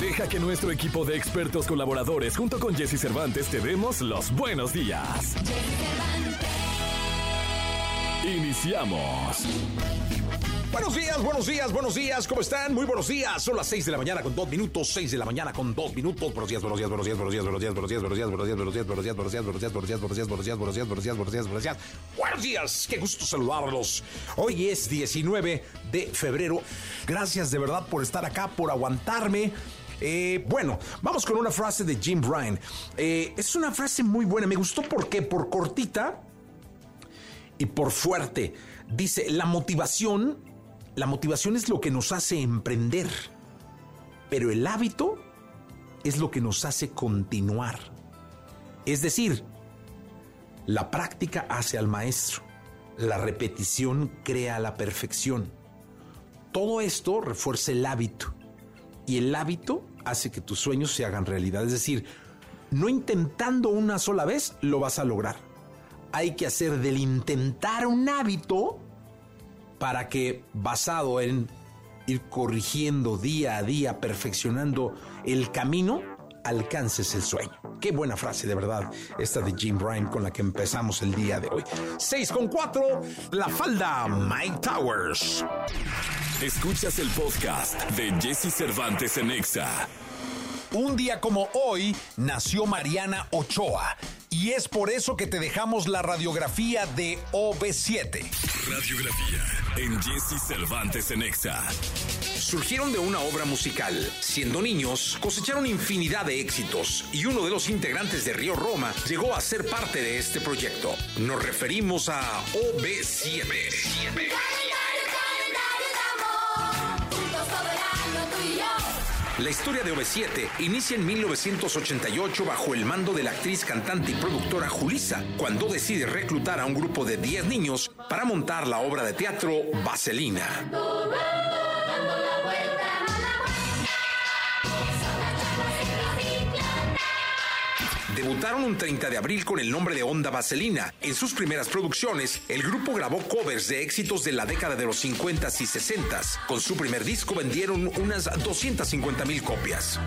Deja que nuestro equipo de expertos colaboradores junto con Jesse Cervantes te demos los buenos días. Iniciamos. Buenos días, buenos días, buenos días, ¿cómo están? Muy buenos días. Son las 6 de la mañana con 2 minutos, 6 de la mañana con 2 minutos. Buenos días, buenos días, buenos días, buenos días, buenos días, buenos días, buenos días, buenos días, buenos días, buenos días, buenos días, buenos días, buenos días, buenos días, buenos días, buenos días, buenos días, buenos días, buenos días. Qué gusto saludarlos. Hoy es 19 de febrero. Gracias de verdad por estar acá, por aguantarme. Eh, bueno, vamos con una frase de Jim Bryan. Eh, es una frase muy buena, me gustó porque por cortita y por fuerte. Dice, la motivación, la motivación es lo que nos hace emprender, pero el hábito es lo que nos hace continuar. Es decir, la práctica hace al maestro, la repetición crea la perfección. Todo esto refuerza el hábito y el hábito hace que tus sueños se hagan realidad. Es decir, no intentando una sola vez lo vas a lograr. Hay que hacer del intentar un hábito para que basado en ir corrigiendo día a día, perfeccionando el camino, alcances el sueño. Qué buena frase, de verdad, esta de Jim Bryan con la que empezamos el día de hoy. 6 con 4, la falda Mike Towers. Escuchas el podcast de Jesse Cervantes en Exa. Un día como hoy nació Mariana Ochoa y es por eso que te dejamos la radiografía de OB7. Radiografía en Jesse Cervantes en Exa. Surgieron de una obra musical. Siendo niños, cosecharon infinidad de éxitos y uno de los integrantes de Río Roma llegó a ser parte de este proyecto. Nos referimos a OB7. La historia de OV7 inicia en 1988 bajo el mando de la actriz, cantante y productora Julisa, cuando decide reclutar a un grupo de 10 niños para montar la obra de teatro Vaselina. Debutaron un 30 de abril con el nombre de Onda Vaselina. En sus primeras producciones, el grupo grabó covers de éxitos de la década de los 50 y 60. Con su primer disco vendieron unas 250 mil copias.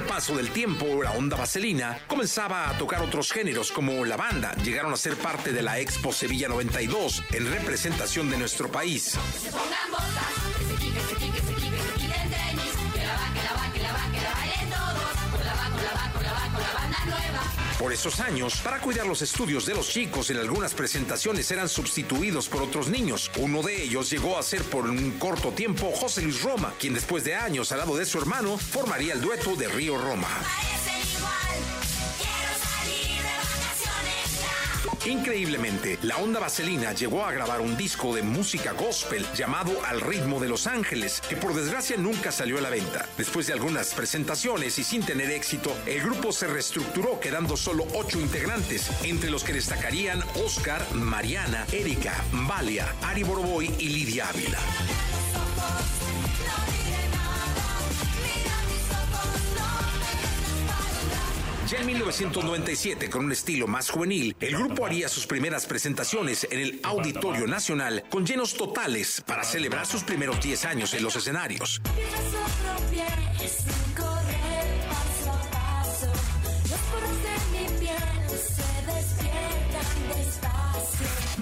El paso del tiempo, la onda vaselina comenzaba a tocar otros géneros como la banda. Llegaron a ser parte de la Expo Sevilla 92 en representación de nuestro país. Por esos años, para cuidar los estudios de los chicos, en algunas presentaciones eran sustituidos por otros niños. Uno de ellos llegó a ser por un corto tiempo José Luis Roma, quien después de años al lado de su hermano formaría el dueto de Río Roma. Increíblemente, la onda vaselina llegó a grabar un disco de música gospel llamado Al ritmo de Los Ángeles, que por desgracia nunca salió a la venta. Después de algunas presentaciones y sin tener éxito, el grupo se reestructuró quedando solo ocho integrantes, entre los que destacarían Oscar, Mariana, Erika, Valia, Ari Boroboy y Lidia Ávila. Ya en 1997, con un estilo más juvenil, el grupo haría sus primeras presentaciones en el Auditorio Nacional con llenos totales para celebrar sus primeros 10 años en los escenarios.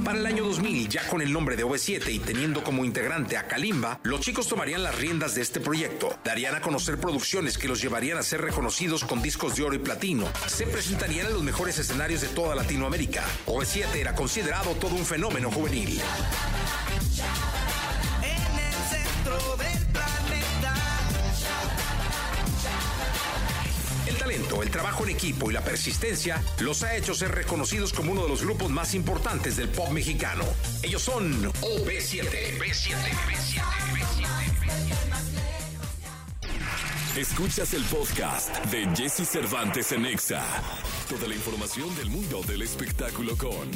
Para el año 2000, ya con el nombre de OV7 y teniendo como integrante a Kalimba, los chicos tomarían las riendas de este proyecto. Darían a conocer producciones que los llevarían a ser reconocidos con discos de oro y platino. Se presentarían en los mejores escenarios de toda Latinoamérica. OV7 era considerado todo un fenómeno juvenil. En el centro del el trabajo en equipo y la persistencia los ha hecho ser reconocidos como uno de los grupos más importantes del pop mexicano. Ellos son OV7. B7, B7, B7, B7. Escuchas el podcast de Jesse Cervantes en Exa. Toda la información del mundo del espectáculo con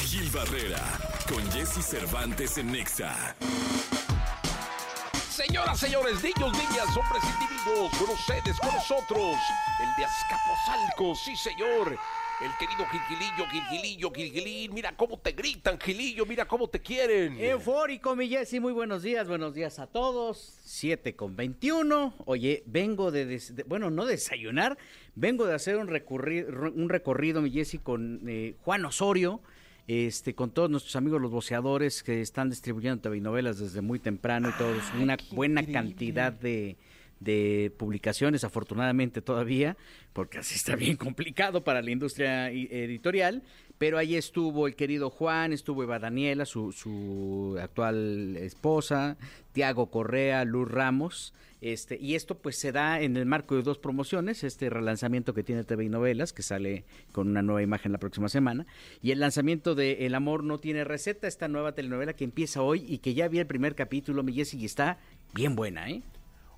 Gil Barrera, con Jesse Cervantes en Exa. Señoras, señores, niños, niñas, hombres, individuos, con con nosotros, el de Azcapotzalco, sí señor, el querido Gilgilillo, Gilgilillo, Gilgilín, mira cómo te gritan, Gilillo, mira cómo te quieren. Eufórico, mi Jessy, muy buenos días, buenos días a todos. 7 con 21. Oye, vengo de, bueno, no desayunar, vengo de hacer un, un recorrido, mi Jessy, con eh, Juan Osorio, este, con todos nuestros amigos los boceadores que están distribuyendo TV novelas desde muy temprano y todos, una buena cantidad de, de publicaciones, afortunadamente todavía, porque así está bien complicado para la industria editorial. Pero ahí estuvo el querido Juan, estuvo Eva Daniela, su, su actual esposa, Tiago Correa, Luz Ramos. Este, y esto pues se da en el marco de dos promociones, este relanzamiento que tiene TV y Novelas, que sale con una nueva imagen la próxima semana, y el lanzamiento de El amor no tiene receta, esta nueva telenovela que empieza hoy y que ya vi el primer capítulo, mi Jessy, y está bien buena, ¿eh?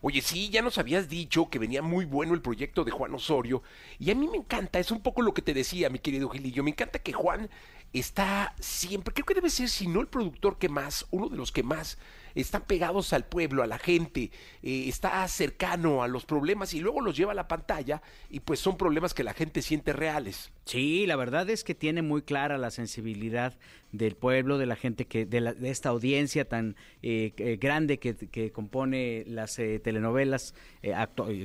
Oye, sí, ya nos habías dicho que venía muy bueno el proyecto de Juan Osorio. Y a mí me encanta, es un poco lo que te decía, mi querido Gilillo. Me encanta que Juan está siempre, creo que debe ser, si no el productor que más, uno de los que más están pegados al pueblo, a la gente, eh, está cercano a los problemas y luego los lleva a la pantalla y pues son problemas que la gente siente reales. Sí, la verdad es que tiene muy clara la sensibilidad del pueblo, de la gente que, de, la- de esta audiencia tan eh, eh, grande que, que compone las eh, telenovelas eh,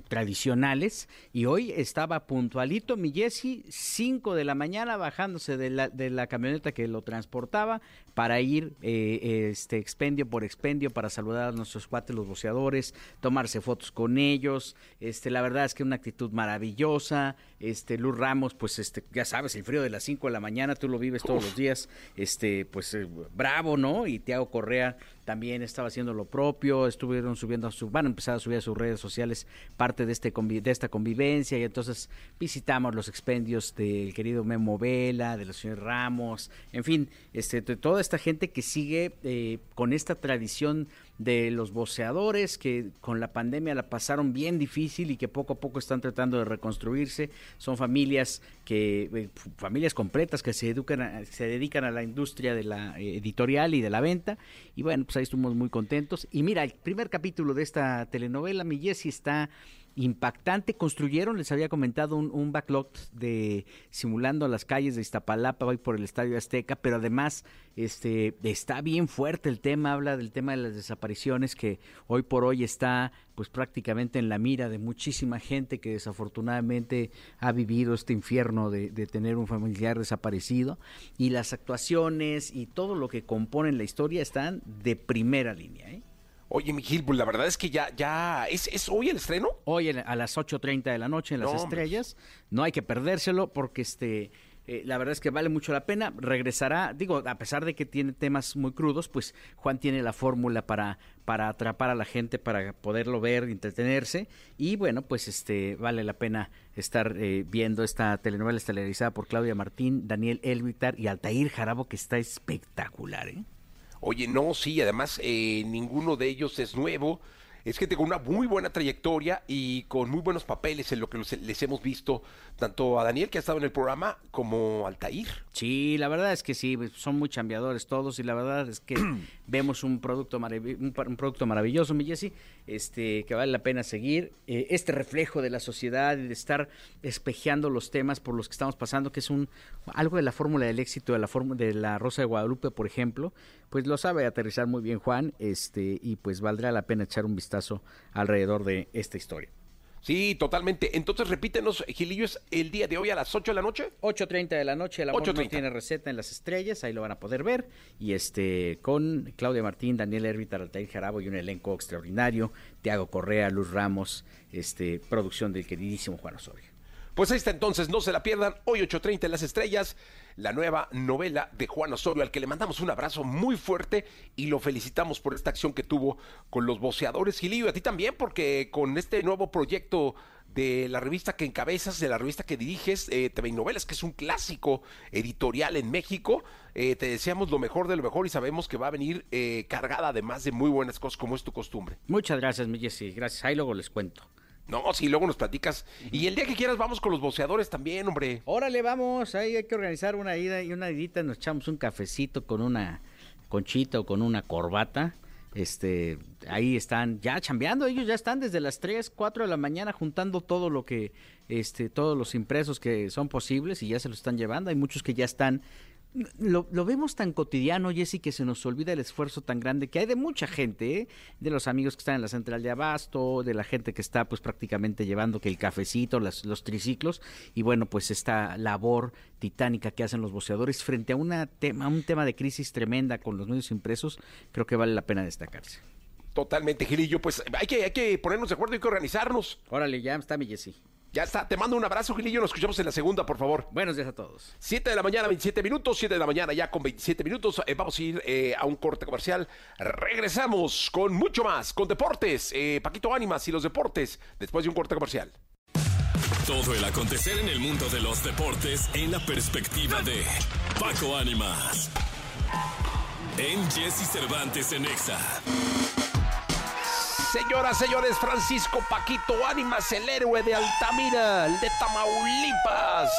tradicionales. Y hoy estaba puntualito mi Jessy, 5 de la mañana, bajándose de la, de la camioneta que lo transportaba para ir este expendio por expendio para saludar a nuestros cuates, los boceadores, tomarse fotos con ellos. Este, la verdad es que una actitud maravillosa. Este, Luz Ramos, pues este, ya sabes, el frío de las 5 de la mañana, tú lo vives todos los días, este, pues eh, bravo, ¿no? Y Tiago Correa también estaba haciendo lo propio, estuvieron subiendo su, van a empezar a subir a sus redes sociales parte de este de esta convivencia y entonces visitamos los expendios del querido Memo Vela, de los señores Ramos, en fin, este, de toda esta gente que sigue eh, con esta tradición de los boceadores que con la pandemia la pasaron bien difícil y que poco a poco están tratando de reconstruirse. Son familias que eh, familias completas que se educan se dedican a la industria de la eh, editorial y de la venta y bueno, pues ahí estuvimos muy contentos. Y mira, el primer capítulo de esta telenovela mi Jessie está impactante. Construyeron, les había comentado, un, backlot de simulando las calles de Iztapalapa, hoy por el Estadio Azteca, pero además este está bien fuerte el tema, habla del tema de las desapariciones que hoy por hoy está pues prácticamente en la mira de muchísima gente que desafortunadamente ha vivido este infierno de, de tener un familiar desaparecido y las actuaciones y todo lo que componen la historia están de primera línea. ¿eh? Oye, mi Gil, pues la verdad es que ya, ya, ¿es, es hoy el estreno? Hoy en- a las 8.30 de la noche en Las No, hombre. Estrellas. No hay que perdérselo porque este... eh, la verdad es que vale mucho la pena. Regresará, digo, a pesar de que tiene temas muy crudos, pues Juan tiene la fórmula para, para atrapar a la gente, para poderlo ver, entretenerse. Y bueno, pues este vale la pena estar eh, viendo esta telenovela estelarizada por Claudia Martín, Daniel Elvitar y Altair Jarabo, que está espectacular, ¿eh? Oye, no, sí, además eh, ninguno de ellos es nuevo. Es gente con una muy buena trayectoria y con muy buenos papeles en lo que les hemos visto, tanto a Daniel, que ha estado en el programa, como a Altair. Sí, la verdad es que sí, pues, son muy chambeadores todos y la verdad es que vemos un producto, un, un producto maravilloso, mi Jessy, este, que vale la pena seguir. Eh, este reflejo de la sociedad y de estar espejeando los temas por los que estamos pasando, que es un algo de la fórmula del éxito de la fórmula de la Rosa de Guadalupe, por ejemplo, pues lo sabe aterrizar muy bien Juan, este, y pues valdrá la pena echar un vistazo alrededor de esta historia. Sí, totalmente. Entonces, repítenos, Gilillo, es el día de hoy a las 8 de la noche. 8.30 de la noche, el amor no 8:30. tiene receta en las estrellas, ahí lo van a poder ver. Y este, con Claudia Martín, Daniel Hervitar, Altair Jarabo y un elenco extraordinario, Tiago Correa, Luz Ramos, este, producción del queridísimo Juan Osorio. Pues ahí está entonces, no se la pierdan. Hoy 8.30 en las estrellas, la nueva novela de Juan Osorio, al que le mandamos un abrazo muy fuerte y lo felicitamos por esta acción que tuvo con los boceadores. Gilillo, y a ti también, porque con este nuevo proyecto de la revista que encabezas, de la revista que diriges, eh, TV Novelas, que es un clásico editorial en México, eh, te deseamos lo mejor de lo mejor y sabemos que va a venir eh, cargada además de muy buenas cosas como es tu costumbre. Muchas gracias, mi Jessy. Gracias. Ahí luego les cuento No, sí, luego nos platicas. Y el día que quieras vamos con los boceadores también, hombre. Órale, vamos, ahí hay que organizar una ida y una idita, nos echamos un cafecito con una conchita o con una corbata. Este, ahí están ya chambeando, ellos ya están desde las 3, 4 de la mañana juntando todo lo que este todos los impresos que son posibles y ya se lo están llevando. Hay muchos que ya están lo, lo, vemos tan cotidiano, Jessy, que se nos olvida el esfuerzo tan grande que hay de mucha gente, ¿eh? de los amigos que están en la central de abasto, de la gente que está pues prácticamente llevando que el cafecito, las, los triciclos, y bueno, pues esta labor titánica que hacen los boceadores frente a una tema, un tema de crisis tremenda con los medios impresos, creo que vale la pena destacarse. Totalmente, Gilillo, pues hay que, hay que ponernos de acuerdo, hay que organizarnos. Órale, ya está mi Jessy. Ya está, te mando un abrazo, Gilillo. Nos escuchamos en la segunda, por favor. Buenos días a todos. 7 de la mañana, 27 minutos. 7 de la mañana, ya con 27 minutos. Eh, vamos a ir eh, a un corte comercial. Regresamos con mucho más, con deportes. Eh, Paquito Ánimas y los deportes, después de un corte comercial. Todo el acontecer en el mundo de los deportes en la perspectiva de Paco Ánimas. En Jesse Cervantes en Exa. Señoras, señores, Francisco Paquito Ánimas, el héroe de Altamira, el de Tamaulipas.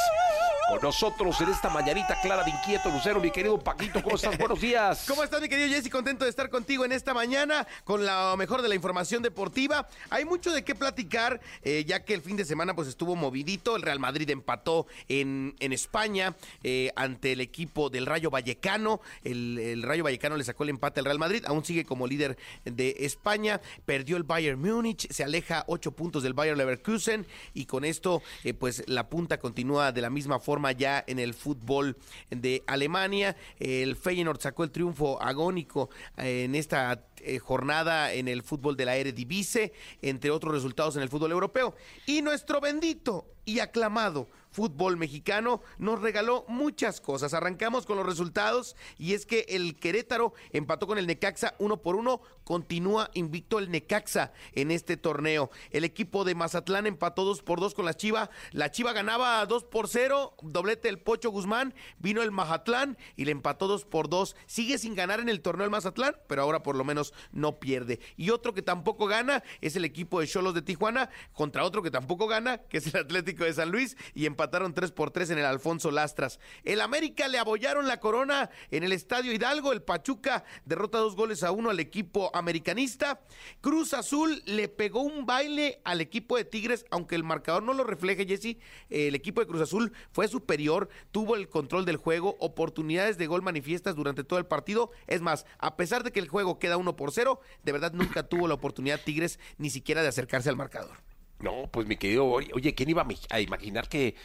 Con nosotros en esta mañanita clara de inquieto Lucero, mi querido Paquito, ¿cómo estás? Buenos días. ¿Cómo estás, mi querido Jesse? Contento de estar contigo en esta mañana con lo mejor de la información deportiva. Hay mucho de qué platicar, eh, ya que el fin de semana pues estuvo movidito. El Real Madrid empató en, en España eh, ante el equipo del Rayo Vallecano. El, el, Rayo Vallecano le sacó el empate al Real Madrid, aún sigue como líder de España. Perdió el Bayern Múnich, se aleja ocho puntos del Bayern Leverkusen y con esto eh, pues la punta continúa de la misma forma ya en el fútbol de Alemania. El Feyenoord sacó el triunfo agónico en esta eh, jornada en el fútbol de la Eredivisie, entre otros resultados en el fútbol europeo. Y nuestro bendito y aclamado fútbol mexicano nos regaló muchas cosas. Arrancamos con los resultados y es que el Querétaro empató con el Necaxa uno por uno. Continúa invicto el Necaxa en este torneo. El equipo de Mazatlán empató dos por dos con la Chiva. La Chiva ganaba dos por cero. Doblete el Pocho Guzmán. Vino el Mazatlán y le empató dos por dos. Sigue sin ganar en el torneo el Mazatlán, pero ahora por lo menos no pierde. Y otro que tampoco gana es el equipo de Cholos de Tijuana contra otro que tampoco gana, que es el Atlético de San Luis. Y empataron 3 por 3 en el Alfonso Lastras. El América le abollaron la corona en el Estadio Hidalgo. El Pachuca derrota dos goles a uno al equipo americanista. Cruz Azul le pegó un baile al equipo de Tigres, aunque el marcador no lo refleje, Jesse. El equipo de Cruz Azul fue superior, tuvo el control del juego, oportunidades de gol manifiestas durante todo el partido. Es más, a pesar de que el juego queda uno por cero, de verdad nunca tuvo la oportunidad Tigres ni siquiera de acercarse al marcador. No, pues mi querido, oye, ¿quién iba a imaginar que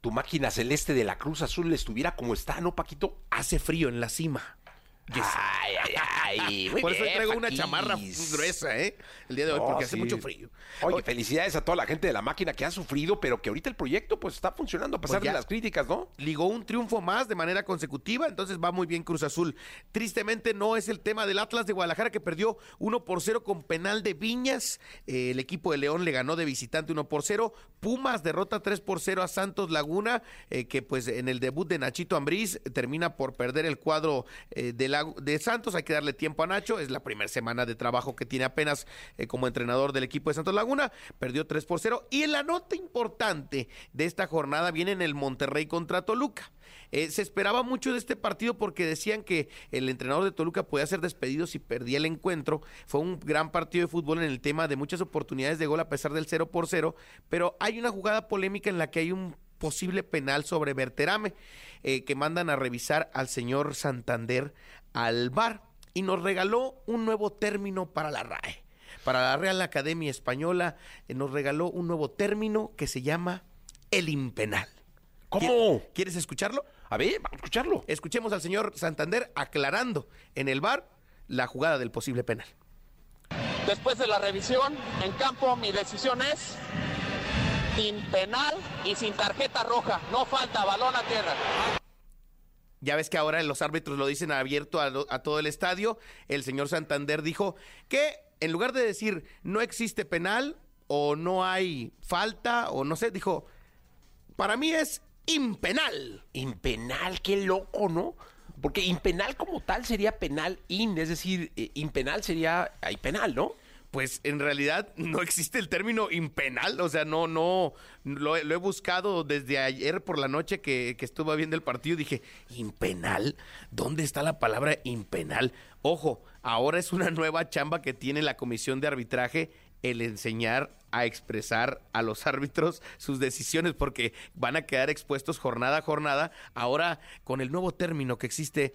tu máquina celeste de la Cruz Azul estuviera como está, ¿no, Paquito? Hace frío en la cima. Ay, ay, ay. Muy Por eso bien, traigo una chamarra gruesa, ¿eh? El día de hoy, No, porque hace mucho frío. Oye, felicidades a toda la gente de la máquina que ha sufrido, pero que ahorita el proyecto pues está funcionando a pesar Pues ya. de las críticas, ¿no? ligó un triunfo más de manera consecutiva, entonces va muy bien Cruz Azul. Tristemente no es el tema del Atlas de Guadalajara que perdió 1 por 0 con penal de Viñas. Eh, el equipo de León le ganó de visitante 1 por 0. Pumas derrota 3 por 0 a Santos Laguna, eh, que pues en el debut de Nachito Ambriz termina por perder el cuadro eh, de, Lagu- de Santos. Hay que darle tiempo a Nacho, es la primera semana de trabajo que tiene apenas eh, como entrenador del equipo de Santos Laguna. Perdió 3 por 0. Y en la nota importante de esta jornada viene en el Monterrey contra Toluca. Eh, se esperaba mucho de este partido porque decían que el entrenador de Toluca podía ser despedido si perdía el encuentro. Fue un gran partido de fútbol en el tema de muchas oportunidades de gol a pesar del 0 por 0, pero hay una jugada polémica en la que hay un posible penal sobre Berterame eh, que mandan a revisar al señor Santander al VAR y nos regaló un nuevo término para la RAE. Para la Real Academia Española eh, nos regaló un nuevo término que se llama el impenal. ¿Cómo? ¿Quieres escucharlo? A ver, vamos a escucharlo. Escuchemos al señor Santander aclarando en el bar la jugada del posible penal. Después de la revisión en campo, mi decisión es sin penal y sin tarjeta roja. No falta, balón a tierra. Ya ves que ahora los árbitros lo dicen abierto a, a todo el estadio. El señor Santander dijo que en lugar de decir no existe penal o no hay falta o no sé, dijo, para mí es impenal. Impenal, qué loco, ¿no? Porque impenal como tal sería penal in, es decir, eh, impenal sería hay penal, ¿no? Pues en realidad no existe el término impenal, o sea, no, no, lo, he- lo he buscado desde ayer por la noche que, que estuve viendo el partido, dije, ¿impenal? ¿Dónde está la palabra impenal? Ojo, ahora es una nueva chamba que tiene la comisión de arbitraje el enseñar a expresar a los árbitros sus decisiones porque van a quedar expuestos jornada a jornada. Ahora, con el nuevo término que existe,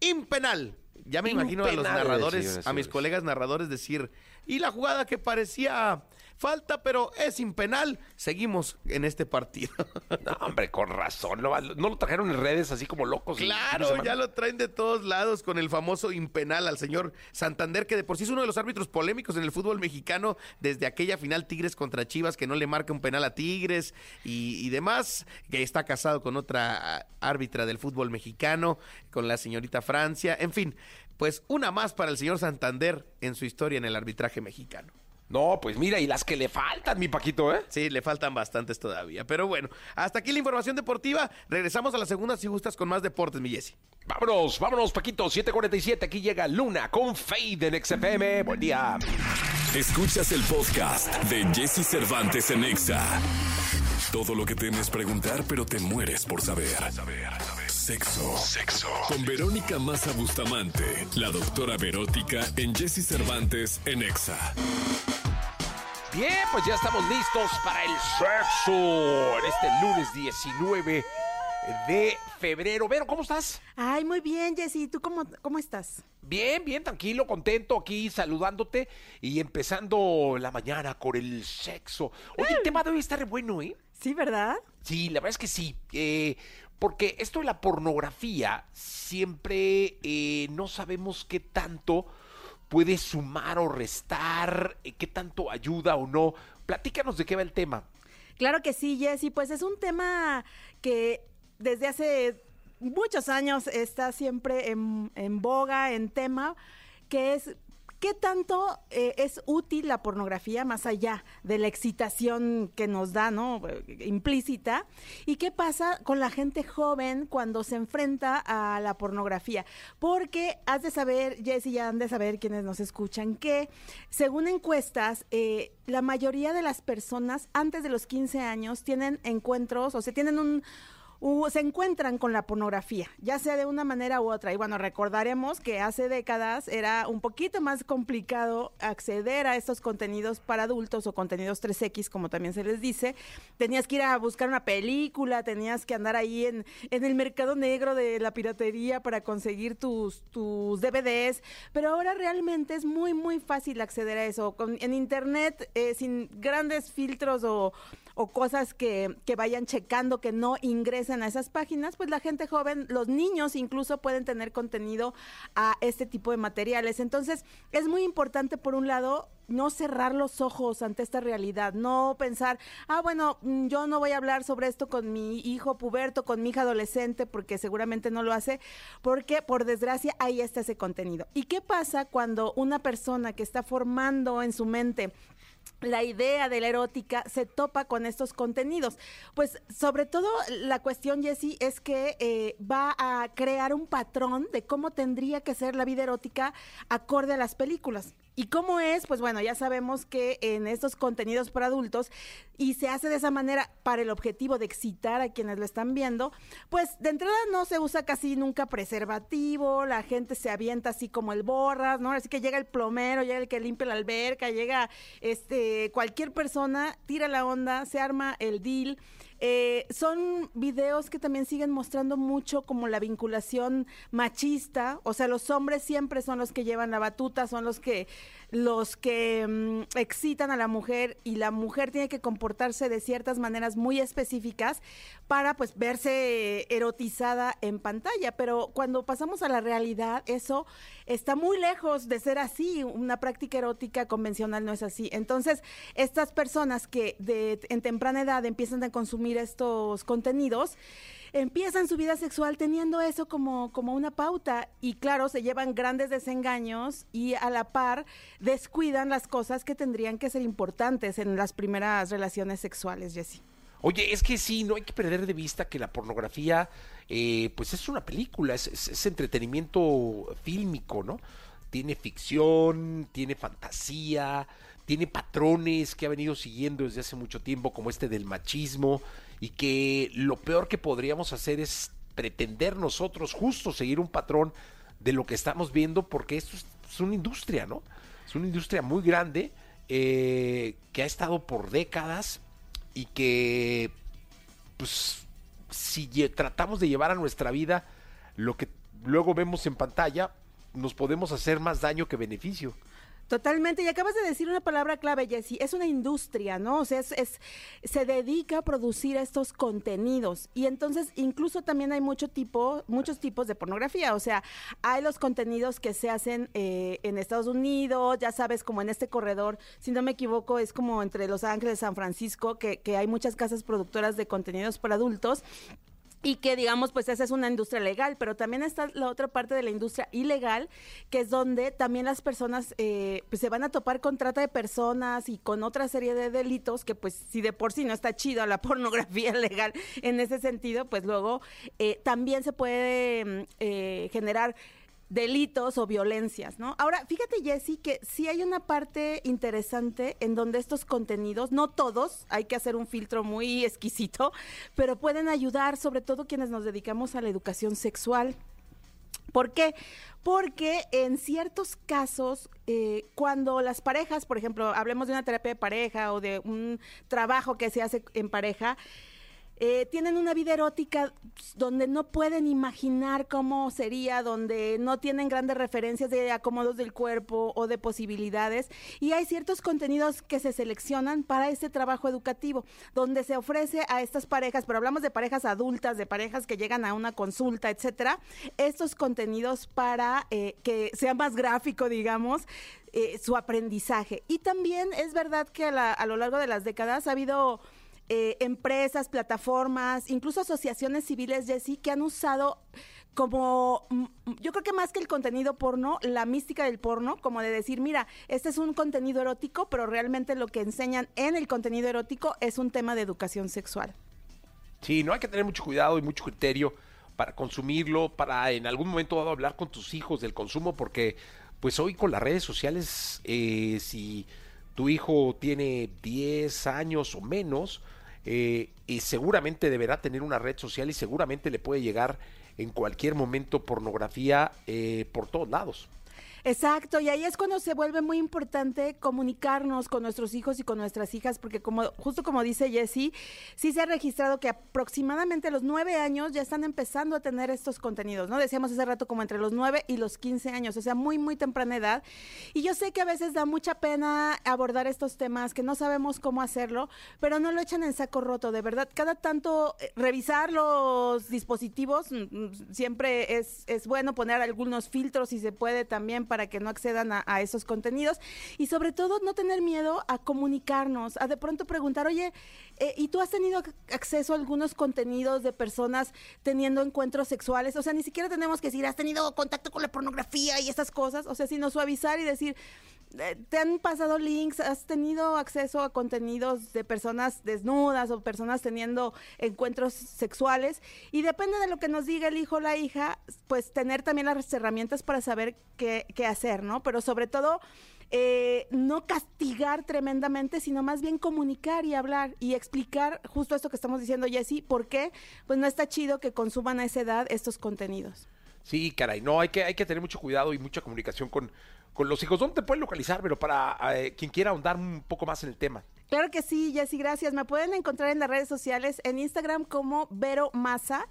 impenal. Ya me imagino a los narradores, a mis señores. colegas narradores decir, y la jugada que parecía falta, pero es impenal, seguimos en este partido. No, hombre, con razón. No, no lo trajeron en redes así como locos. Claro, ya lo traen de todos lados con el famoso impenal al señor Santander, que de por sí es uno de los árbitros polémicos en el fútbol mexicano desde aquella final Tigres contra Chivas, que no le marca un penal a Tigres y, y demás, que está casado con otra árbitra del fútbol mexicano, con la señorita Francia, en fin, pues una más para el señor Santander en su historia en el arbitraje mexicano. No, pues mira, y las que le faltan, mi Paquito, ¿eh? Sí, le faltan bastantes todavía, pero bueno, hasta aquí la información deportiva, regresamos a la segunda si gustas con más deportes, mi Jessy. Vámonos, vámonos, Paquito. 747, aquí llega Luna con Fade en XFM. Buen día. Escuchas el podcast de Jesse Cervantes en Exa. Todo lo que temes preguntar, pero te mueres por saber. Sexo. Sexo. Con Verónica Massa Bustamante, la doctora Verótica en Jesse Cervantes en Exa. Bien, pues ya estamos listos para el sexo en este lunes 19 de febrero. Vero, ¿cómo estás? Ay, muy bien, Jessy. ¿Tú cómo, cómo estás? Bien, bien, tranquilo, contento aquí saludándote y empezando la mañana con el sexo. Oye, el tema de hoy está re bueno, ¿eh? Sí, ¿verdad? Sí, la verdad es que sí. eh, porque esto de la pornografía siempre eh, no sabemos qué tanto puede sumar o restar, eh, qué tanto ayuda o no. Platícanos de qué va el tema. Claro que sí, Jessy. Pues es un tema que desde hace muchos años está siempre en, en boga, en tema, que es qué tanto eh, es útil la pornografía más allá de la excitación que nos da, ¿no? Implícita. ¿Y qué pasa con la gente joven cuando se enfrenta a la pornografía? Porque has de saber, Jessy, ya han de saber quienes nos escuchan, que según encuestas, eh, la mayoría de las personas antes de los 15 años tienen encuentros, o sea, tienen un se encuentran con la pornografía, ya sea de una manera u otra. Y bueno, recordaremos que hace décadas era un poquito más complicado acceder a estos contenidos para adultos o contenidos 3X, como también se les dice. Tenías que ir a buscar una película, tenías que andar ahí en, en el mercado negro de la piratería para conseguir tus, tus DVDs. Pero ahora realmente es muy, muy fácil acceder a eso. Con- en Internet, eh, sin grandes filtros o o cosas que, que vayan checando que no ingresen a esas páginas, pues la gente joven, los niños incluso pueden tener contenido a este tipo de materiales. Entonces, es muy importante, por un lado, no cerrar los ojos ante esta realidad, no pensar, ah, bueno, mm, yo no voy a hablar sobre esto con mi hijo puberto, con mi hija adolescente, porque seguramente no lo hace, porque por desgracia ahí está ese contenido. ¿Y qué pasa cuando una persona que está formando en su mente la idea de la erótica se topa con estos contenidos. Pues sobre todo la cuestión, Jessie, es que eh, va a crear un patrón de cómo tendría que ser la vida erótica acorde a las películas. ¿Y cómo es? Pues bueno, ya sabemos que en estos contenidos para adultos, y se hace de esa manera para el objetivo de excitar a quienes lo están viendo, pues de entrada no se usa casi nunca preservativo, la gente se avienta así como el borras, ¿no? Así que llega el plomero, llega el que limpia la alberca, llega este cualquier persona, tira la onda, se arma el deal. Eh, son videos que también siguen mostrando mucho como la vinculación machista, o sea, los hombres siempre son los que llevan la batuta, son los que los que mm, excitan a la mujer y la mujer tiene que comportarse de ciertas maneras muy específicas para pues verse erotizada en pantalla, pero cuando pasamos a la realidad eso está muy lejos de ser así, una práctica erótica convencional no es así. Entonces, estas personas que de, en temprana edad empiezan a consumir estos contenidos, empiezan su vida sexual teniendo eso como, como una pauta y claro, se llevan grandes desengaños y a la par descuidan las cosas que tendrían que ser importantes en las primeras relaciones sexuales, Jessie. Oye, es que sí, no hay que perder de vista que la pornografía, eh, pues es una película, es- es entretenimiento fílmico, ¿no? tiene ficción, tiene fantasía, tiene patrones que ha venido siguiendo desde hace mucho tiempo, como este del machismo, y que lo peor que podríamos hacer es pretender nosotros justo seguir un patrón de lo que estamos viendo, porque esto es, una industria, ¿no? Es una industria muy grande eh, que ha estado por décadas y que, pues, si tratamos de llevar a nuestra vida lo que luego vemos en pantalla, nos podemos hacer más daño que beneficio. Totalmente, y acabas de decir una palabra clave, Jessy, es una industria, ¿no? O sea, es, es- se dedica a producir estos contenidos. Y entonces incluso también hay mucho tipo, muchos tipos de pornografía, o sea, hay los contenidos que se hacen eh, en Estados Unidos, ya sabes, como en este corredor, si no me equivoco, es como entre Los Ángeles San Francisco, que, que hay muchas casas productoras de contenidos para adultos y que digamos pues esa es una industria legal, pero también está la otra parte de la industria ilegal, que es donde también las personas eh, pues se van a topar con trata de personas y con otra serie de delitos que pues si de por sí no está chido la pornografía legal en ese sentido, pues luego eh, también se puede mm, eh, generar delitos o violencias, ¿no? Ahora, fíjate, Jessy, que sí hay una parte interesante en donde estos contenidos, no todos, hay que hacer un filtro muy exquisito, pero pueden ayudar, sobre todo quienes nos dedicamos a la educación sexual. ¿Por qué? Porque en ciertos casos, eh, cuando las parejas, por ejemplo, hablemos de una terapia de pareja o de un trabajo que se hace en pareja, eh, tienen una vida erótica donde no pueden imaginar cómo sería, donde no tienen grandes referencias de acomodos del cuerpo o de posibilidades. Y hay ciertos contenidos que se seleccionan para ese trabajo educativo, donde se ofrece a estas parejas, pero hablamos de parejas adultas, de parejas que llegan a una consulta, etcétera, estos contenidos para eh, que sea más gráfico, digamos, eh, su aprendizaje. Y también es verdad que a, la- a lo largo de las décadas ha habido eh, empresas, plataformas, incluso asociaciones civiles, Jessy, que han usado como, mm, yo creo que más que el contenido porno, la mística del porno, como de decir, mira, este es un contenido erótico, pero realmente lo que enseñan en el contenido erótico es un tema de educación sexual. Sí, no hay que tener mucho cuidado y mucho criterio para consumirlo, para en algún momento hablar con tus hijos del consumo, porque pues hoy con las redes sociales, eh, si tu hijo tiene 10 años o menos, eh, y seguramente deberá tener una red social y seguramente le puede llegar en cualquier momento pornografía eh, por todos lados. Exacto, y ahí es cuando se vuelve muy importante comunicarnos con nuestros hijos y con nuestras hijas, porque como justo como dice Jessie, sí se ha registrado que aproximadamente los nueve años ya están empezando a tener estos contenidos, ¿no? Decíamos hace rato como entre los nueve y los 15 años, o sea, muy, muy temprana edad. Y yo sé que a veces da mucha pena abordar estos temas, que no sabemos cómo hacerlo, pero no lo echan en saco roto, de verdad. Cada tanto eh, revisar los dispositivos, mm, mm, siempre es, es bueno poner algunos filtros si se puede también para que no accedan a, a esos contenidos y sobre todo no tener miedo a comunicarnos, a de pronto preguntar, oye, eh, ¿y tú has tenido ac- acceso a algunos contenidos de personas teniendo encuentros sexuales? O sea, ni siquiera tenemos que decir, ¿has tenido contacto con la pornografía y estas cosas? O sea, sino suavizar y decir, ¿te han pasado links? ¿Has tenido acceso a contenidos de personas desnudas o personas teniendo encuentros sexuales? Y depende de lo que nos diga el hijo o la hija, pues tener también las herramientas para saber qué, qué hacer, ¿no? Pero sobre todo... eh, no castigar tremendamente, sino más bien comunicar y hablar y explicar justo esto que estamos diciendo, Jessy, por qué pues no está chido que consuman a esa edad estos contenidos. Sí, caray, no, hay que, hay que tener mucho cuidado y mucha comunicación con, con los hijos. ¿Dónde te pueden localizar? Pero para eh, quien quiera ahondar un poco más en el tema. Claro que sí, Jessy, gracias. Me pueden encontrar en las redes sociales, en Instagram como Vero Massa.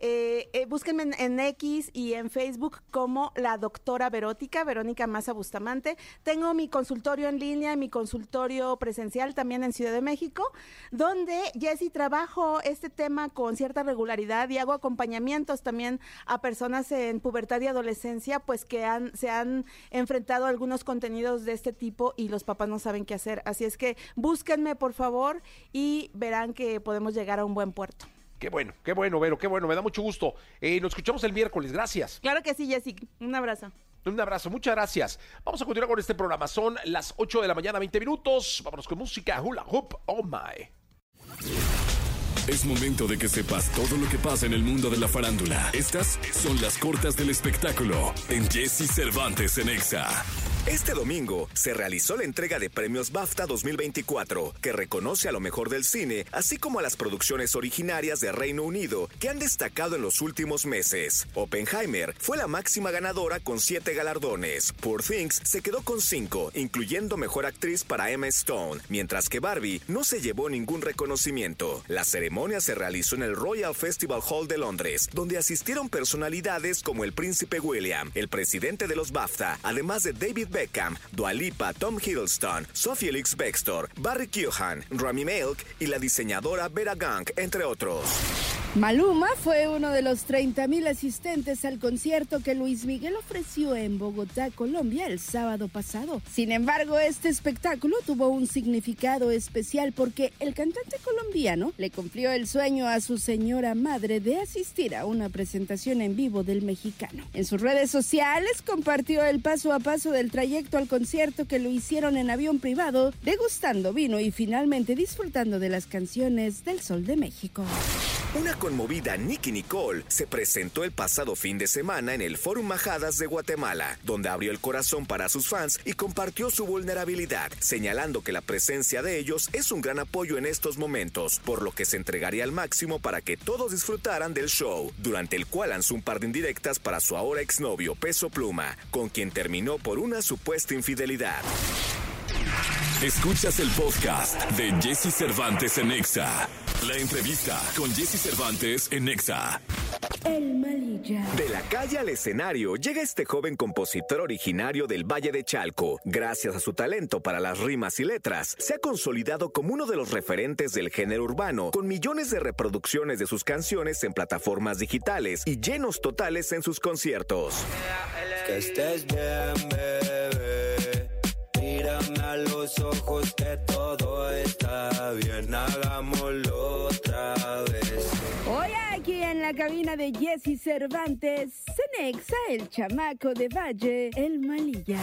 Eh, eh, búsquenme en, X y en Facebook como la doctora Verótica, Verónica Maza Bustamante. Tengo mi consultorio en línea, mi consultorio presencial también en Ciudad de México, donde Jessy trabajo este tema con cierta regularidad y hago acompañamientos también a personas en pubertad y adolescencia, pues que se han enfrentado a algunos contenidos de este tipo y los papás no saben qué hacer. Así es que búsquenme, por favor, y verán que podemos llegar a un buen puerto. Qué bueno, qué bueno, Vero, qué bueno, me da mucho gusto. Eh, nos escuchamos el miércoles, gracias. Claro que sí, Jessy. Un abrazo. Un abrazo, muchas gracias. Vamos a continuar con este programa. Son las 8 de la mañana, 20 minutos. Vámonos con música. Hula Hoop, oh my. Es momento de que sepas todo lo que pasa en el mundo de la farándula. Estas son las cortas del espectáculo en Jesse Cervantes en Exa. Este domingo se realizó la entrega de premios BAFTA 2024, que reconoce a lo mejor del cine, así como a las producciones originarias de Reino Unido que han destacado en los últimos meses. Oppenheimer fue la máxima ganadora con siete galardones. Poor Things se quedó con cinco, incluyendo mejor actriz para Emma Stone, mientras que Barbie no se llevó ningún reconocimiento. La ceremonia se realizó en el Royal Festival Hall de Londres, donde asistieron personalidades como el príncipe William, el presidente de los BAFTA, además de David Beckham, Dua Lipa, Tom Hiddleston, Sophie Elix Bextor, Barry Keoghan, Rami Malek y la diseñadora Vera Gang, entre otros. Maluma fue uno de los 30.000 asistentes al concierto que Luis Miguel ofreció en Bogotá, Colombia, el sábado pasado. Sin embargo, este espectáculo tuvo un significado especial porque el cantante colombiano le cumplió el sueño a su señora madre de asistir a una presentación en vivo del mexicano. En sus redes sociales compartió el paso a paso del trayecto al concierto que lo hicieron en avión privado, degustando vino y finalmente disfrutando de las canciones del Sol de México. Una conmovida Nicky Nicole se presentó el pasado fin de semana en el Fórum Majadas de Guatemala, donde abrió el corazón para sus fans y compartió su vulnerabilidad, señalando que la presencia de ellos es un gran apoyo en estos momentos, por lo que se entregaría al máximo para que todos disfrutaran del show, durante el cual lanzó un par de indirectas para su ahora exnovio Peso Pluma, con quien terminó por una supuesta infidelidad. Escuchas el podcast de Jesse Cervantes en Exa. La entrevista con Jesse Cervantes en Exa. El Malilla. De la calle al escenario llega este joven compositor originario del Valle de Chalco. Gracias a su talento para las rimas y letras, se ha consolidado como uno de los referentes del género urbano, con millones de reproducciones de sus canciones en plataformas digitales y llenos totales en sus conciertos. Que estés bien, bebé. A los ojos que todo está bien. Hagámoslo otra vez. Hoy aquí en la cabina de Jesse Cervantes, Cenexa, el chamaco de Valle, el Malilla.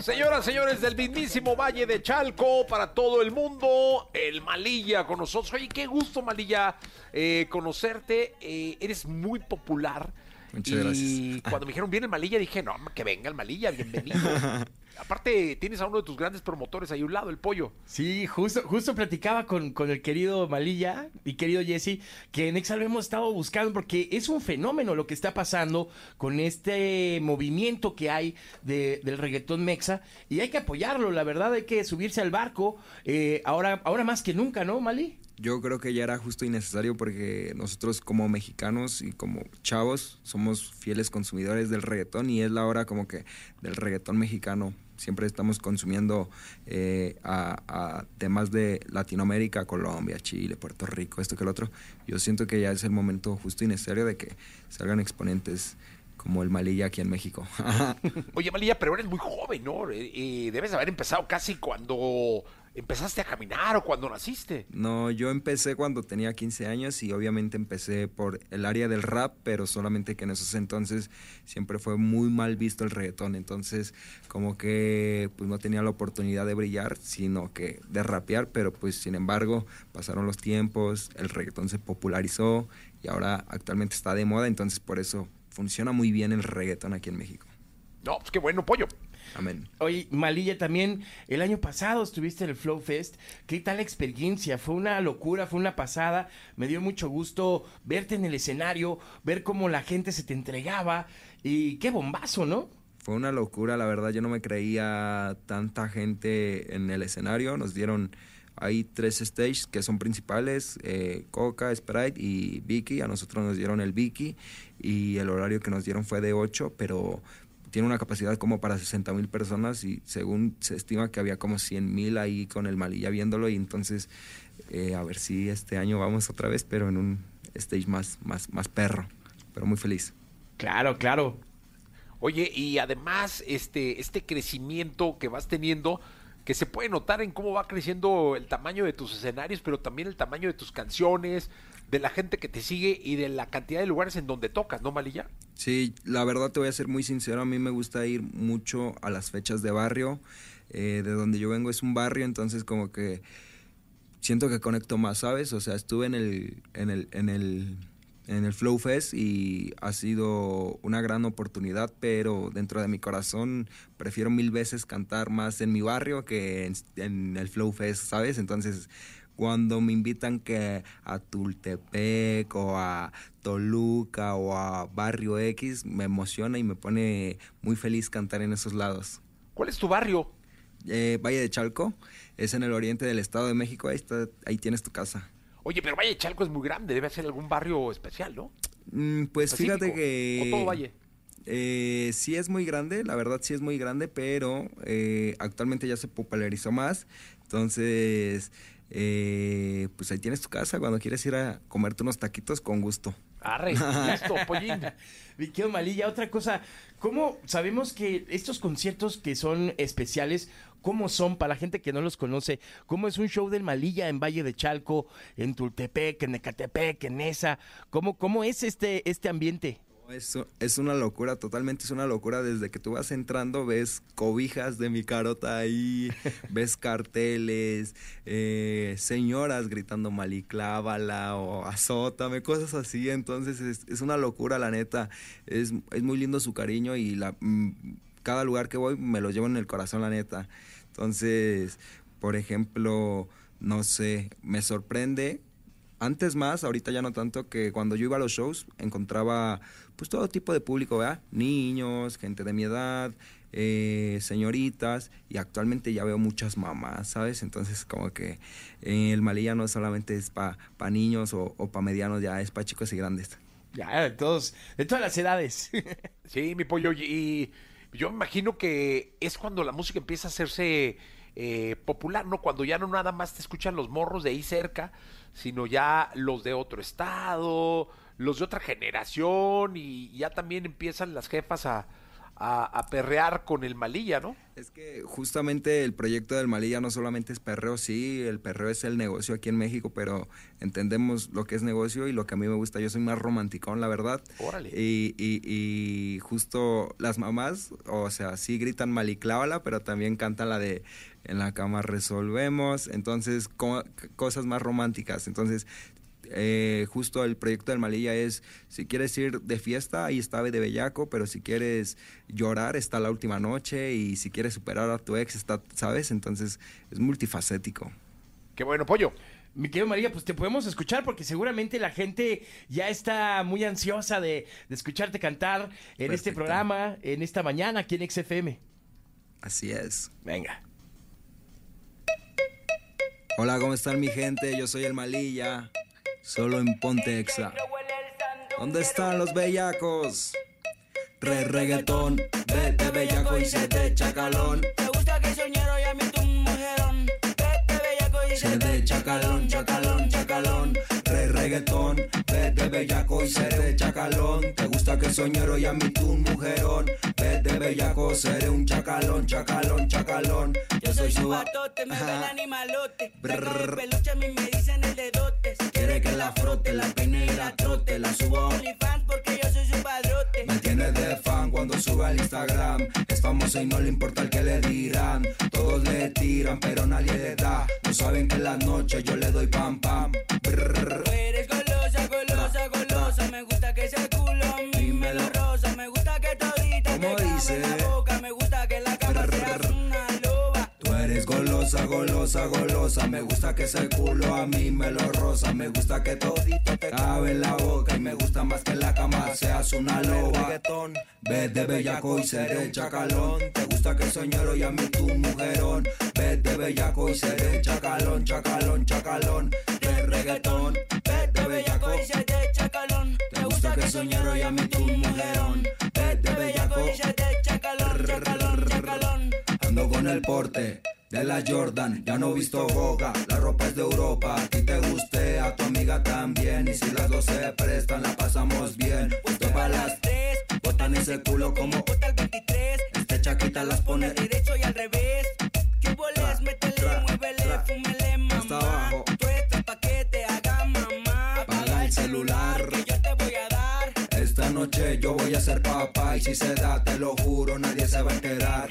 Señoras, señores del mismísimo Valle de Chalco, para todo el mundo, el Malilla con nosotros. Oye, qué gusto, Malilla, eh, conocerte. Eh, eres muy popular. Muchas y gracias. cuando me dijeron viene el Malilla, dije, no, que venga el Malilla, bienvenido. Aparte, tienes a uno de tus grandes promotores ahí a un lado, el pollo. Sí, justo, justo platicaba con, con el querido Malilla y querido Jesse que en Exal hemos estado buscando porque es un fenómeno lo que está pasando con este movimiento que hay de- del reggaetón mexa y hay que apoyarlo, la verdad hay que subirse al barco eh, ahora, ahora más que nunca, ¿no, Mali? Yo creo que ya era justo y necesario porque nosotros como mexicanos y como chavos somos fieles consumidores del reggaetón y es la hora como que del reggaetón mexicano. Siempre estamos consumiendo eh, a, temas de Latinoamérica, Colombia, Chile, Puerto Rico, esto que el otro. Yo siento que ya es el momento justo y necesario de que salgan exponentes como el Malilla aquí en México. Oye, Malilla, pero eres muy joven, ¿no? Eh, eh, debes haber empezado casi cuando empezaste a caminar o cuando naciste. No, yo empecé cuando tenía 15 años y obviamente empecé por el área del rap, pero solamente que en esos entonces siempre fue muy mal visto el reggaetón, entonces como que pues no tenía la oportunidad de brillar, sino que de rapear, pero pues sin embargo pasaron los tiempos, el reggaetón se popularizó y ahora actualmente está de moda, entonces por eso funciona muy bien el reggaetón aquí en México. No, pues qué bueno, pollo. Amén. Oye, Malilla, también el año pasado estuviste en el Flow Fest. ¿Qué tal la experiencia? Fue una locura, fue una pasada. Me dio mucho gusto verte en el escenario, ver cómo la gente se te entregaba. Y qué bombazo, ¿no? Fue una locura, la verdad, yo no me creía tanta gente en el escenario. Nos dieron, hay tres stages que son principales, eh, Coca, Sprite y Vicky. A nosotros nos dieron el Vicky y el horario que nos dieron fue de 8, pero tiene una capacidad como para 60 mil personas y según se estima que había como 100 mil ahí con el Malilla viéndolo y entonces eh, a ver si este año vamos otra vez, pero en un stage más, más, más perro, pero muy feliz. Claro, claro. Oye, y además, este, este crecimiento que vas teniendo, que se puede notar en cómo va creciendo el tamaño de tus escenarios, pero también el tamaño de tus canciones, de la gente que te sigue y de la cantidad de lugares en donde tocas, ¿no, Malilla? Sí, la verdad te voy a ser muy sincero, a mí me gusta ir mucho a las fechas de barrio, eh, de donde yo vengo es un barrio, entonces como que siento que conecto más, ¿sabes? O sea, estuve en el, en el, en el, en el Flow Fest y ha sido una gran oportunidad, pero dentro de mi corazón prefiero mil veces cantar más en mi barrio que en, en el Flow Fest, ¿sabes? Entonces, cuando me invitan que a Tultepec o a Toluca o a Barrio X, me emociona y me pone muy feliz cantar en esos lados. ¿Cuál es tu barrio? Eh, Valle de Chalco, es en el oriente del Estado de México, ahí, está, ahí tienes tu casa. Oye, pero Valle de Chalco es muy grande, debe ser algún barrio especial, ¿no? Mm, pues fíjate que... ¿O todo Valle? Eh, sí es muy grande, la verdad sí es muy grande, pero eh, actualmente ya se popularizó más. Entonces, eh, pues ahí tienes tu casa cuando quieres ir a comerte unos taquitos con gusto. Arre, listo, pollín. Mi querido Malilla, otra cosa, ¿cómo sabemos que estos conciertos que son especiales, cómo son para la gente que no los conoce? ¿Cómo es un show del Malilla en Valle de Chalco, en Tultepec, en Ecatepec, en Esa? ¿Cómo, cómo es este, este ambiente? Es, es una locura, totalmente es una locura. Desde que tú vas entrando, ves cobijas de mi carota ahí, ves carteles, eh, señoras gritando maliclávala o azótame, cosas así. Entonces es, es una locura, la neta. Es, es muy lindo su cariño y la, mm, cada lugar que voy me lo llevo en el corazón, la neta. Entonces, por ejemplo, no sé, me sorprende antes más, ahorita ya no tanto, que cuando yo iba a los shows encontraba pues todo tipo de público, ¿verdad? Niños, gente de mi edad, eh, señoritas, y actualmente ya veo muchas mamás, ¿sabes? Entonces como que eh, el Malilla no solamente es para pa niños o, o para medianos, ya es para chicos y grandes. Ya, de todos, de todas las edades. Sí, mi pollo, y yo me imagino que es cuando la música empieza a hacerse eh, popular, ¿no? Cuando ya no nada más te escuchan los morros de ahí cerca, sino ya los de otro estado, los de otra generación, y ya también empiezan las jefas a, a, a perrear con el malilla, ¿no? Es que justamente el proyecto del Malilla no solamente es perreo, sí, el perreo es el negocio aquí en México, pero entendemos lo que es negocio y lo que a mí me gusta. Yo soy más romanticón, la verdad. Órale. Y, y, y justo las mamás, o sea, sí gritan maliclávala, pero también cantan la de en la cama resolvemos, entonces co cosas más románticas. Entonces, eh, justo el proyecto del Malilla es, si quieres ir de fiesta, ahí está de Bellaco, pero si quieres llorar, está la última noche, y si quieres superar a tu ex, está, ¿sabes? Entonces, es multifacético. Qué bueno, pollo. Mi querido María, pues te podemos escuchar porque seguramente la gente ya está muy ansiosa de, de escucharte cantar en este programa, en esta mañana aquí en XFM. Así es. Venga. Hola, ¿cómo están mi gente? Yo soy el Malilla, solo en Ponte Exa. ¿Dónde están los bellacos? Re reggaetón, vete bellaco y se de chacalón. Te gusta que soñero y a mí Se de chacalón, chacalón, chacalón. Re reggaetón, vete bellaco y se de chacalón. Te gusta que soñero y a mí tu mujerón. Vete bellaco, seré un chacalón, chacalón, chacalón. Yo soy su batote, me ven Ajá. animalote. Brr. Saca el peluche, a mí me dicen el dedote. Si Quiere que la frote, la peine y la trote, la subo. OnlyFans porque yo soy Me tiene de fan cuando sube al Instagram. Es famoso y no le importa el que le dirán. Todos le tiran, pero nadie le da. No saben que en las noches yo le doy pam pam. Brrr. Tú eres golosa, golosa, golosa. Me gusta que ese culo a mí me lo rosa. Me gusta que todita te ¿Cómo cabe dice? la boca. Me gusta que la cama seas una loba. Tú eres golosa, golosa, golosa. Me gusta que ese culo a mí me lo rosa. Me gusta que todito te cabe en la boca. Y me gusta más que en la cama seas una loba. Vete bellaco y seré chacalón. Te gusta que soñero y a mí tu mujerón. Vete bellaco y seré chacalón, chacalón, chacalón. De reggaetón. Vete bellaco y se te chacalón. Te gusta que soñero y a mí tu mujerón. Vete bellaco y se te chacalón, chacalón, chacalón. Con el porte de la Jordan, ya no he visto boga, la ropa es de Europa, a ti te guste, a tu amiga también, y si las dos se prestan, la pasamos bien. Justo para las tres, botan ese culo como Bota el 23, este chaquita las pone derecho y al revés. ¿Qué boles? Métele, muévele, hasta mamá. abajo. Tú estás pa' que te haga mamá. Apaga el celular. Que yo te voy a dar. Esta noche yo voy a ser papá, y si se da, te lo juro, nadie se va a enterar.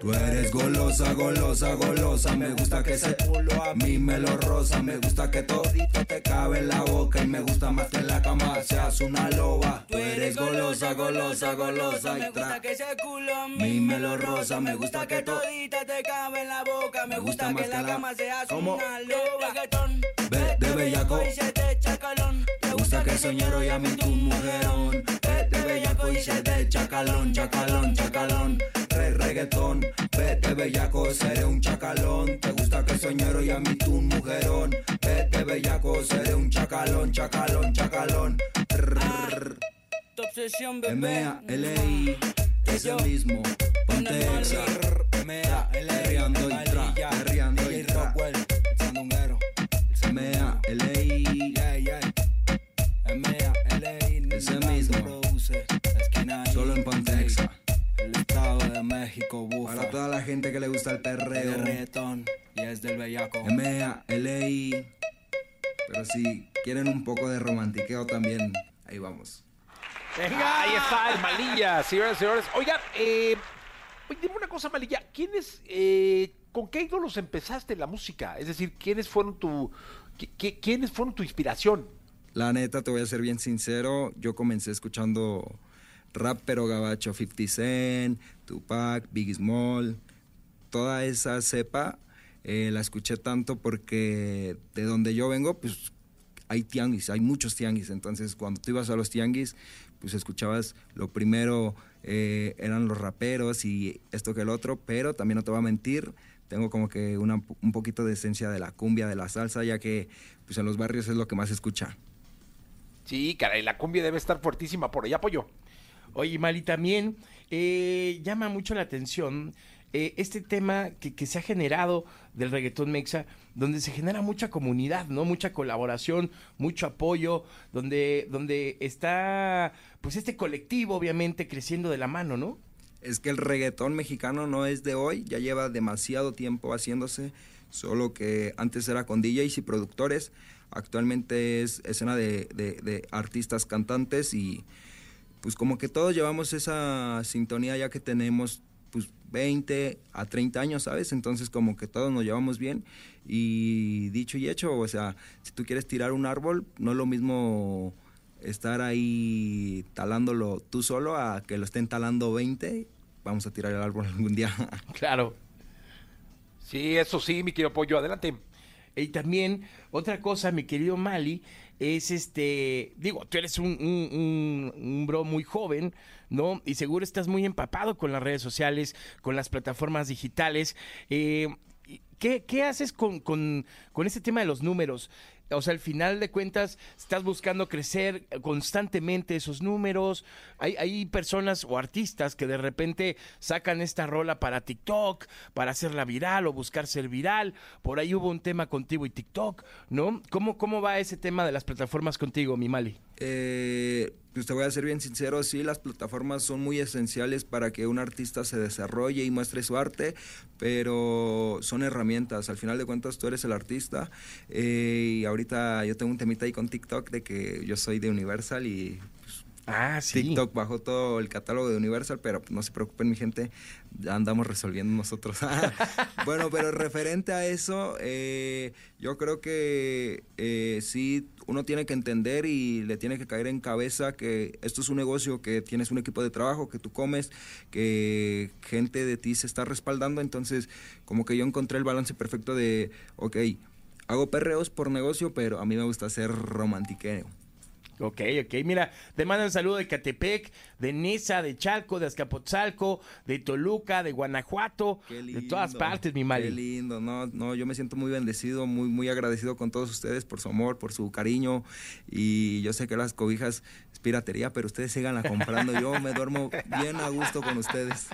Tú eres golosa, golosa, golosa. Me gusta que ese culo a mí me lo rosa. Me gusta que todito te cabe en la boca. Y me gusta más que en la cama seas una loba. Tú eres golosa, golosa, golosa. Me gusta que ese culo a mí me lo rosa. Me gusta que to todita te cabe en la boca. Me gusta que en la cama seas una loba. De bellaco. y se te echa calón. Gusta que soñero y a mí tu mujerón. Vete bellaco y se te chacalón, chacalón, chacalón. Re reggaetón, vete bellaco, seré un chacalón. Te gusta que soñero y a mí tu mujerón. Vete bellaco, seré un chacalón, chacalón, chacalón. Tu obsesión, bebé. M.A.L.I. Es el mismo, ponte exa. M.A.L.I. y tra, y tra. México bufa. Para toda la gente que le gusta el perreo. El reggaetón y es del bellaco. M.A.L.I. Pero si quieren un poco de romantiqueo también, ahí vamos. Venga, ahí está el Malilla, señoras y señores. Oiga, eh, dime una cosa, Malilla. ¿Quiénes, eh, con qué ídolos empezaste la música? Es decir, ¿quiénes fueron tu, qui- qui- quiénes fueron tu inspiración? La neta, te voy a ser bien sincero, yo comencé escuchando rap pero gabacho, 50 Cent, Tupac, Biggie Small, toda esa cepa eh, la escuché tanto porque de donde yo vengo, pues hay tianguis, hay muchos tianguis, entonces cuando tú ibas a los tianguis, pues escuchabas lo primero eh, eran los raperos y esto que el otro, pero también no te voy a mentir, tengo como que un poquito de esencia de la cumbia, de la salsa, ya que pues en los barrios es lo que más se escucha. Sí, caray, la cumbia debe estar fuertísima por allá, apoyo. Oye, Mali, también eh, llama mucho la atención eh, este tema que, se ha generado del reggaetón mexa, donde se genera mucha comunidad, ¿no? Mucha colaboración, mucho apoyo, donde, donde está, pues, este colectivo, obviamente, creciendo de la mano, ¿no? Es que el reggaetón mexicano no es de hoy, ya lleva demasiado tiempo haciéndose, solo que antes era con DJs y productores, actualmente es escena de artistas cantantes y pues como que todos llevamos esa sintonía ya que tenemos pues 20 a 30 años, ¿sabes? Entonces como que todos nos llevamos bien y dicho y hecho, o sea, si tú quieres tirar un árbol, no es lo mismo estar ahí talándolo tú solo a que lo estén talando 20, vamos a tirar el árbol algún día. Claro. Sí, eso sí, mi querido Pollo, adelante. Y también, otra cosa, mi querido Mali, es este, digo, tú eres un, un- un- bro muy joven, ¿no? Y seguro estás muy empapado con las redes sociales, con las plataformas digitales. Eh, ¿qué, qué haces con, con, con este tema de los números? O sea, al final de cuentas, estás buscando crecer constantemente esos números. Hay, hay personas o artistas que de repente sacan esta rola para TikTok, para hacerla viral o buscar ser viral. Por ahí hubo un tema contigo y TikTok, ¿no? ¿Cómo, cómo va ese tema de las plataformas contigo, mi Mali? Eh, pues te voy a ser bien sincero, sí, las plataformas son muy esenciales para que un artista se desarrolle y muestre su arte, pero son herramientas. Al final de cuentas, tú eres el artista. eh, y ahorita yo tengo un temita ahí con TikTok de que yo soy de Universal y pues, Ah, sí. TikTok bajó todo el catálogo de Universal, pero no se preocupen, mi gente, ya andamos resolviendo nosotros. bueno, pero referente a eso, eh, yo creo que eh, sí, uno tiene que entender y le tiene que caer en cabeza que esto es un negocio, que tienes un equipo de trabajo, que tú comes, que gente de ti se está respaldando, entonces como que yo encontré el balance perfecto de, ok, hago perreos por negocio, pero a mí me gusta hacer romantiqueo. Ok, ok. Mira, te mandan saludo de Catepec, de Nesa, de Chalco, de Azcapotzalco, de Toluca, de Guanajuato, de todas partes, mi Qué Mali. lindo, no, no, yo me siento muy bendecido, muy, muy agradecido con todos ustedes por su amor, por su cariño y yo sé que las cobijas es piratería, pero ustedes sigan comprando, yo me duermo bien a gusto con ustedes.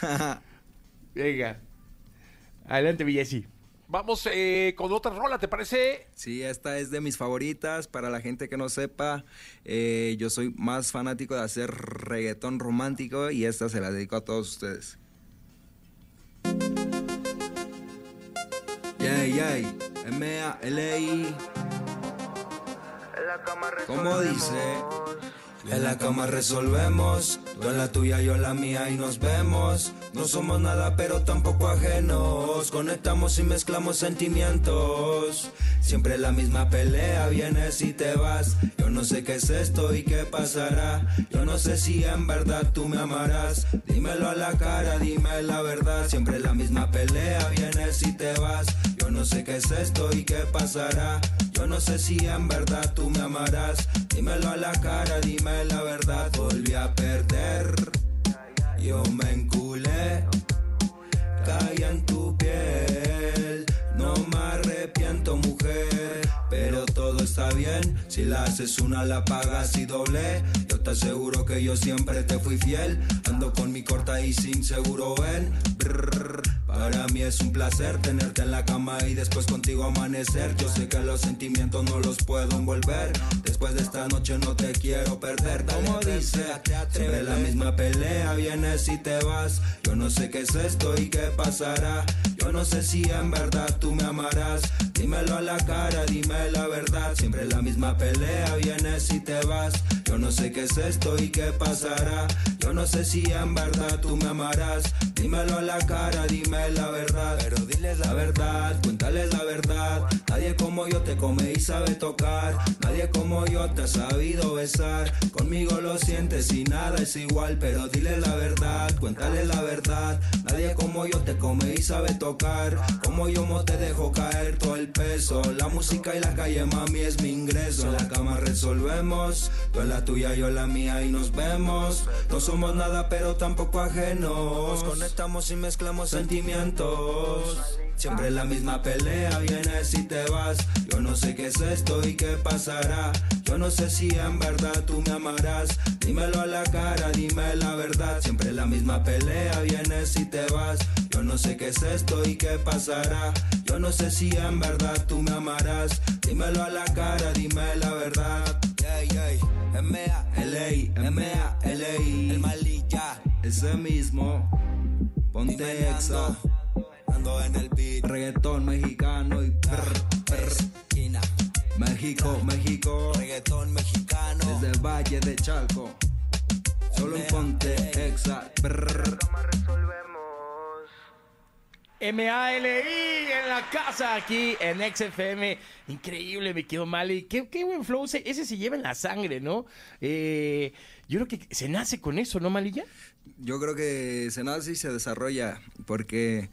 Venga. Adelante, Villesi. Vamos eh, con otra rola, ¿te parece? Sí, esta es de mis favoritas. Para la gente que no sepa, eh, yo soy más fanático de hacer reggaetón romántico y esta se la dedico a todos ustedes. Yay, yay, M-A-L-I. ¿Cómo dice? En la cama resolvemos, tú en la tuya, yo en la mía y nos vemos. No somos nada, pero tampoco ajenos. Conectamos y mezclamos sentimientos. Siempre la misma pelea, vienes y te vas. Yo no sé qué es esto y qué pasará. Yo no sé si en verdad tú me amarás. Dímelo a la cara, dime la verdad. Siempre la misma pelea, vienes y te vas. Yo no sé qué es esto y qué pasará. Yo no sé si en verdad tú me amarás. Dímelo a la cara, dime la verdad. Volví a perder. Yo me enculé. Caí en tu piel. No me arrepiento, mujer. Pero todo está bien. Si la haces una, la pagas y doble. Te aseguro que yo siempre te fui fiel. Ando con mi corta y sin seguro. Brrr. Para mí es un placer tenerte en la cama y después contigo amanecer. Yo sé que los sentimientos no los puedo envolver. Después de esta noche no te quiero perder. Como dice, siempre la misma pelea, vienes y te vas. Yo no sé qué es esto y qué pasará. Yo no sé si en verdad tú me amarás. Dímelo a la cara, dime la verdad. Siempre la misma pelea, vienes y te vas. Yo no sé qué es esto y qué pasará. Yo no sé si en verdad tú me amarás. Dímelo a la cara, dime la verdad. Pero diles la verdad, cuéntales la verdad. Nadie como yo te come y sabe tocar. Nadie como yo te ha sabido besar. Conmigo lo sientes y nada es igual. Pero diles la verdad, cuéntales la verdad. Nadie como yo te come y sabe tocar. Como yo mo te dejo caer todo el peso. La música y la calle, mami, es mi ingreso. En la cama resolvemos. Tú en la tuya, yo la mía y nos vemos. No somos nada, pero tampoco ajenos. Conectamos y mezclamos sentimientos. Siempre la misma pelea, vienes y te vas. Yo no sé qué es esto y qué pasará. Yo no sé si en verdad tú me amarás. Dímelo a la cara, dime la verdad. Siempre la misma pelea, vienes y te vas. Yo no sé qué es esto y qué pasará. Yo no sé si en verdad tú me amarás. Dímelo a la cara, dime la verdad. Ey, ey, M.A. L.A. M.A. L.A. El malilla. Ese mismo. Ponte exa. Ando en el beat. Reggaetón mexicano y prr, prr. México, México. Reggaetón mexicano. Desde Valle de Chalco. Solo en Ponte Exa. prr. M-A-L-I en la casa aquí en XFM. Increíble, me quedo mal. Y qué, qué buen flow. Ese, ese se lleva en la sangre, ¿no? Eh, yo creo que se nace con eso, ¿no, Malilla? Yo creo que se nace y se desarrolla porque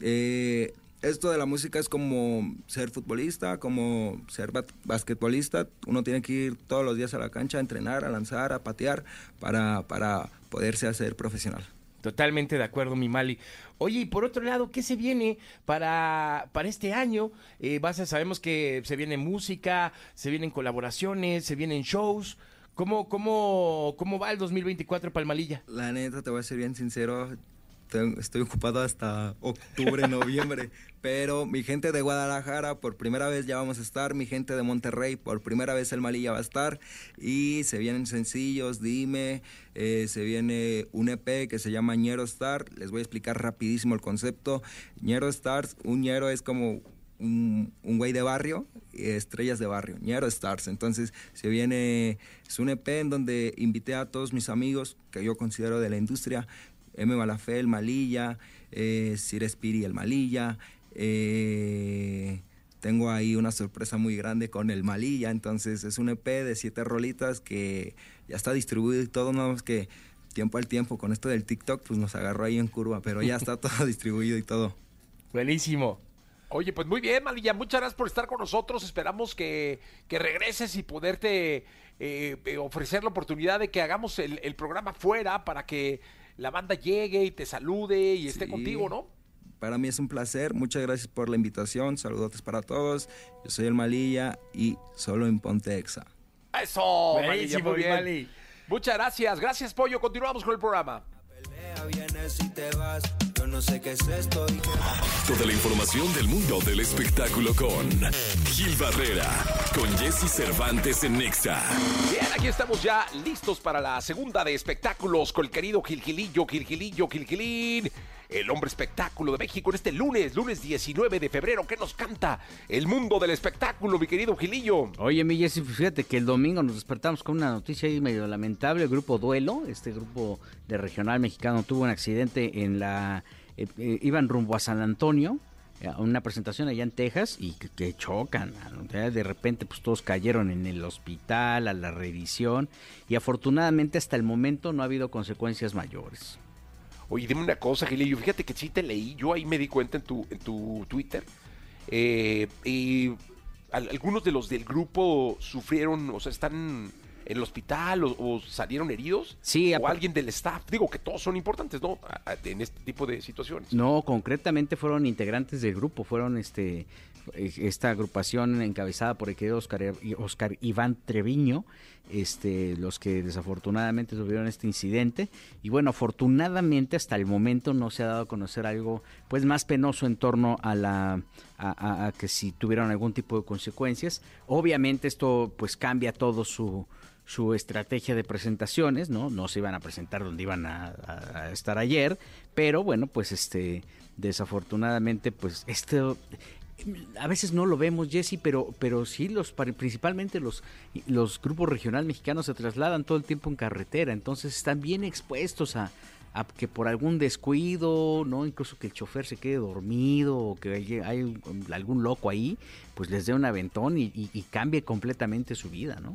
eh, esto de la música es como ser futbolista, como ser ba- basquetbolista. Uno tiene que ir todos los días a la cancha a entrenar, a lanzar, a patear para, para poderse hacer profesional. Totalmente de acuerdo, mi Mali. Oye, y por otro lado, ¿qué se viene para, para este año? Eh, sabemos que se viene música, se vienen colaboraciones, se vienen shows. ¿Cómo, cómo, cómo va el 2024 para el Malilla? La neta, te voy a ser bien sincero, estoy ocupado hasta octubre, noviembre, pero mi gente de Guadalajara por primera vez ya vamos a estar, mi gente de Monterrey por primera vez el Malilla va a estar y se vienen sencillos, dime, eh, se viene un EP que se llama Ñero Star, les voy a explicar rapidísimo el concepto. Ñero Stars, un ñero es como un, un güey de barrio, estrellas de barrio, Ñero Stars. Entonces se viene, es un EP en donde invité a todos mis amigos que yo considero de la industria, M. Balafé, el Malilla, eh, Sir Espiri, el Malilla, eh, tengo ahí una sorpresa muy grande con el Malilla, entonces es un EP de siete rolitas que ya está distribuido y todo, nada más que tiempo al tiempo con esto del TikTok pues nos agarró ahí en curva, pero ya está todo distribuido y todo. Buenísimo. Oye, pues muy bien, Malilla, muchas gracias por estar con nosotros. Esperamos que, que regreses y poderte eh, eh, ofrecer la oportunidad de que hagamos el, el programa fuera para que la banda llegue y te salude y esté contigo, ¿no? Para mí es un placer, muchas gracias por la invitación, saludotes para todos, yo soy el Malilla y solo en Ponte Exa. Eso, Malilla, Buenísimo, muy bien. Mali. Muchas gracias, gracias Pollo, continuamos con el programa. Pelea, vienes y te vas. No sé qué es esto y qué Toda la información del mundo del espectáculo con Gil Barrera, con Jesse Cervantes en Nexa. Bien, aquí estamos ya listos para la segunda de espectáculos con el querido Gilgilillo, Gilgilillo, Gilgilín. el hombre espectáculo de México en este lunes, lunes 19 de febrero. ¿Qué nos canta el mundo del espectáculo, mi querido Gilillo? Oye, mi Jessy, fíjate que el domingo nos despertamos con una noticia ahí medio lamentable. El grupo Duelo, este grupo de regional mexicano, tuvo un accidente en la... eh, eh, iban rumbo a San Antonio, eh, a una presentación allá en Texas, y que, chocan. de repente, pues todos cayeron en el hospital, a la revisión, y afortunadamente hasta el momento no ha habido consecuencias mayores. Oye, dime una cosa, Gilillo. Fíjate que sí te leí. Yo ahí me di cuenta en tu, en tu Twitter. Eh, y al- algunos de los del grupo sufrieron, o sea, están en el hospital o, o salieron heridos. Sí, o alguien del staff. Digo que todos son importantes, ¿no? A- a- En este tipo de situaciones. No, concretamente fueron integrantes del grupo, fueron este eh, esta agrupación encabezada por el querido Oscar, Oscar Iván Treviño, este, los que desafortunadamente tuvieron este incidente. Y bueno, afortunadamente hasta el momento no se ha dado a conocer algo pues más penoso en torno a la a, a- a que si tuvieron algún tipo de consecuencias. Obviamente esto pues cambia todo su su estrategia de presentaciones, ¿no? No se iban a presentar donde iban a, estar ayer, pero bueno, pues este, desafortunadamente, pues esto, a veces no lo vemos, Jesse, pero, pero sí, los, principalmente los, los grupos regional mexicanos se trasladan todo el tiempo en carretera, entonces están bien expuestos a, que por algún descuido, no, incluso que el chofer se quede dormido o que hay, hay algún loco ahí, pues les dé un aventón y, y- y cambie completamente su vida, ¿no?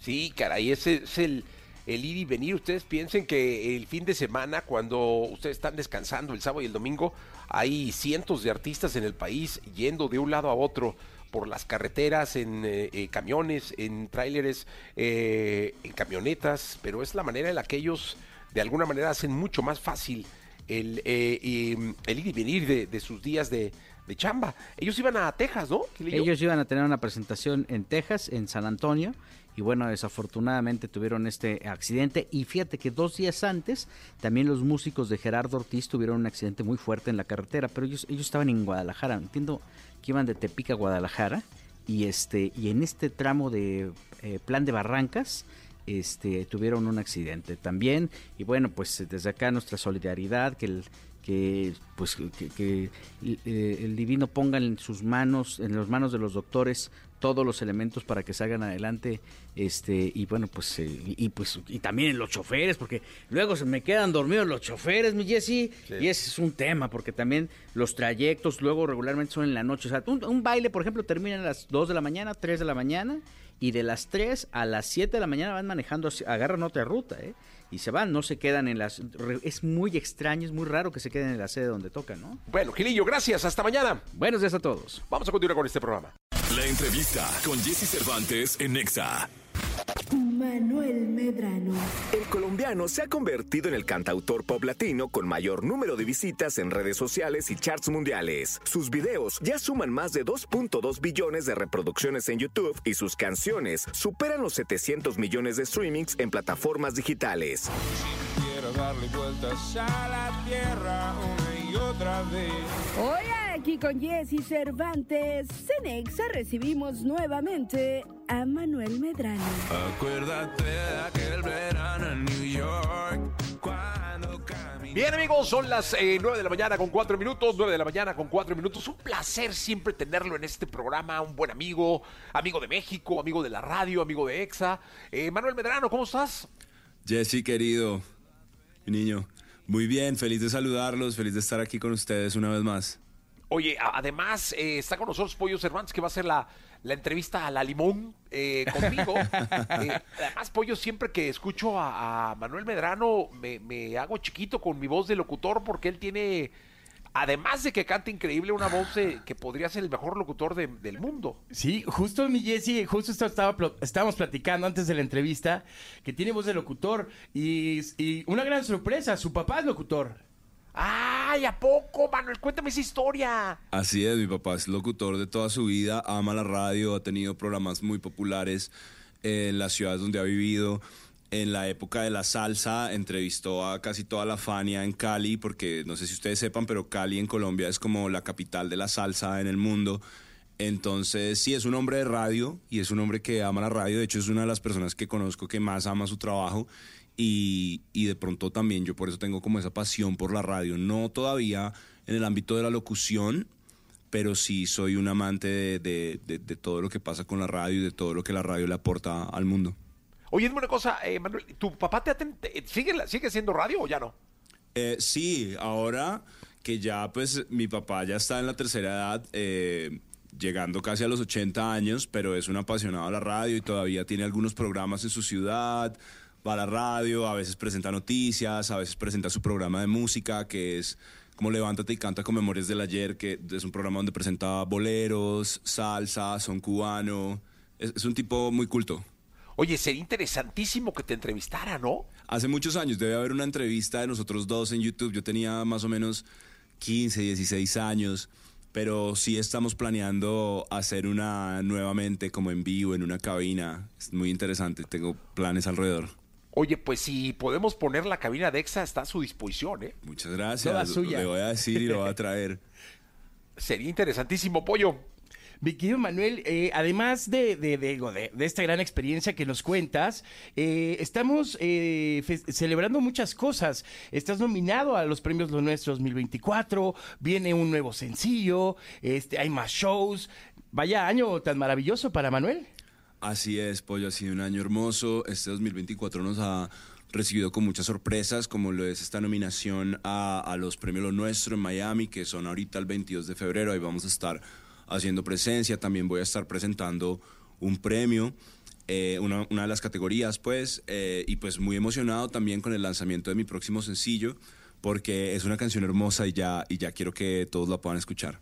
Sí, caray, ese es el, el ir y venir. Ustedes piensen que el fin de semana, cuando ustedes están descansando el sábado y el domingo, hay cientos de artistas en el país yendo de un lado a otro por las carreteras, en eh, eh, camiones, en tráileres, eh, en camionetas, pero es la manera en la que ellos de alguna manera hacen mucho más fácil el, el ir y venir de, de sus días de, de chamba. Ellos iban a Texas, ¿no? Ellos iban a tener una presentación en Texas, en San Antonio, y bueno, desafortunadamente tuvieron este accidente. Y fíjate que dos días antes, también los músicos de Gerardo Ortiz tuvieron un accidente muy fuerte en la carretera, pero ellos, ellos estaban en Guadalajara. Entiendo que iban de Tepic a Guadalajara, y este, y en este tramo de eh, Plan de Barrancas, este, tuvieron un accidente también. Y bueno, pues desde acá nuestra solidaridad, que el que pues que, que, eh, el divino ponga en sus manos en las manos de los doctores todos los elementos para que salgan adelante este y bueno pues eh, y, pues y también en los choferes porque luego se me quedan dormidos los choferes mi Jesse y ese es un tema porque también los trayectos luego regularmente son en la noche o sea un, un baile por ejemplo termina a las 2 de la mañana 3 de la mañana y de las 3 a las 7 de la mañana van manejando agarran otra ruta eh y se van, no se quedan en las... Es muy extraño, es muy raro que se queden en la sede donde tocan, ¿no? Bueno, Gilillo, gracias. Hasta mañana. Buenos días a todos. Vamos a continuar con este programa. La entrevista con Jesse Cervantes en Nexa. Manuel Medrano. El colombiano se ha convertido en el cantautor pop latino con mayor número de visitas en redes sociales y charts mundiales. Sus videos ya suman más de 2.2 billones de reproducciones en YouTube y sus canciones superan los 700 millones de streamings en plataformas digitales. Quiero darle vueltas a la tierra una y otra vez. Hoy aquí con Jesse Cervantes, Cenexa recibimos nuevamente a Manuel Medrano. Acuérdate de aquel verano en New York. Cuando caminé. Bien amigos, son las eh, 9 de la mañana con 4 minutos, 9 de la mañana con 4 minutos. Un placer siempre tenerlo en este programa, un buen amigo, amigo de México, amigo de la radio, amigo de EXA. Eh, Manuel Medrano, ¿cómo estás? Jesse, querido, mi niño, muy bien, feliz de saludarlos, feliz de estar aquí con ustedes una vez más. Oye, además eh, está con nosotros Pollo Cervantes que va a hacer la, la entrevista a la Limón eh, conmigo. Eh, además, Pollo, siempre que escucho a, a Manuel Medrano me, me hago chiquito con mi voz de locutor porque él tiene, además de que canta increíble, una voz de- que podría ser el mejor locutor de- del mundo. Sí, justo mi Jesse, justo esto estaba, estábamos platicando antes de la entrevista que tiene voz de locutor y, y una gran sorpresa, su papá es locutor. ¡Ay, a poco, Manuel! Cuéntame esa historia. Así es, mi papá es locutor de toda su vida, ama la radio, ha tenido programas muy populares en las ciudades donde ha vivido. En la época de la salsa entrevistó a casi toda la Fania en Cali, porque no sé si ustedes sepan, pero Cali en Colombia es como la capital de la salsa en el mundo. Entonces, sí, es un hombre de radio y es un hombre que ama la radio. De hecho, es una de las personas que conozco que más ama su trabajo. Y, y de pronto también yo por eso tengo como esa pasión por la radio. No todavía en el ámbito de la locución, pero sí soy un amante de, de- de- de todo lo que pasa con la radio y de todo lo que la radio le aporta al mundo. Oye, dime una cosa, eh, Manuel, ¿tu papá te, aten- te- sigue, sigue siendo radio o ya no? Eh, sí, ahora que ya pues mi papá ya está en la tercera edad, eh, llegando casi a los 80 años, pero es un apasionado a la radio y todavía tiene algunos programas en su ciudad, va a la radio, a veces presenta noticias, a veces presenta su programa de música, que es como Levántate y Canta con Memorias del Ayer, que es un programa donde presenta boleros, salsa, son cubano, es, es un tipo muy culto. Oye, sería interesantísimo que te entrevistara, ¿no? Hace muchos años debe haber una entrevista de nosotros dos en YouTube. Yo tenía más o menos 15, 16 años, pero sí estamos planeando hacer una nuevamente como en vivo, en una cabina. Es muy interesante, tengo planes alrededor. Oye, pues si podemos poner la cabina de EXA, está a su disposición, ¿eh? Muchas gracias. Toda suya. Le voy a decir y lo voy a traer. Sería interesantísimo, Pollo. Mi querido Manuel, eh, además de, de, de- de- de esta gran experiencia que nos cuentas, eh, estamos eh, celebrando muchas cosas. Estás nominado a los premios Lo Nuestro 2024, viene un nuevo sencillo, este, hay más shows. Vaya año tan maravilloso para Manuel. Así es, Pollo, ha sido un año hermoso. Este 2024 nos ha recibido con muchas sorpresas, como lo es esta nominación a, los premios Lo Nuestro en Miami, que son ahorita el 22 de febrero. Ahí vamos a estar haciendo presencia. También voy a estar presentando un premio, eh, una, una de las categorías, pues, eh, y pues muy emocionado también con el lanzamiento de mi próximo sencillo, porque es una canción hermosa y ya, y ya quiero que todos la puedan escuchar.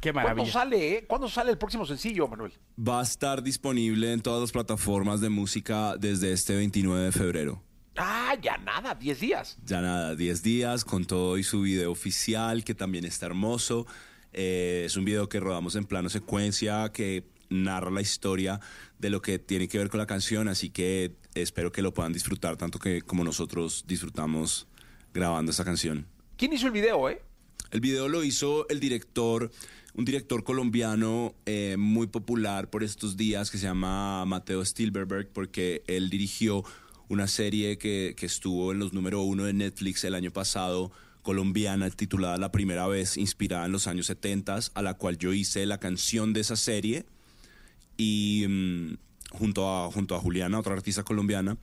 Qué ¿Cuándo sale, eh? ¿Cuándo sale el próximo sencillo, Manuel? Va a estar disponible en todas las plataformas de música desde este 29 de febrero. Ah, ya nada, 10 días. Ya nada, 10 días con todo y su video oficial, que también está hermoso. Eh, es un video que rodamos en plano secuencia, que narra la historia de lo que tiene que ver con la canción, así que espero que lo puedan disfrutar tanto que como nosotros disfrutamos grabando esta canción. ¿Quién hizo el video, eh? El video lo hizo el director, un director colombiano eh, muy popular por estos días que se llama Mateo Stilberberg, porque él dirigió una serie que, que estuvo en los número uno de Netflix el año pasado, colombiana, titulada La Primera Vez, inspirada en los años 70, a la cual yo hice la canción de esa serie y mm, junto, a, junto a Juliana, otra artista colombiana.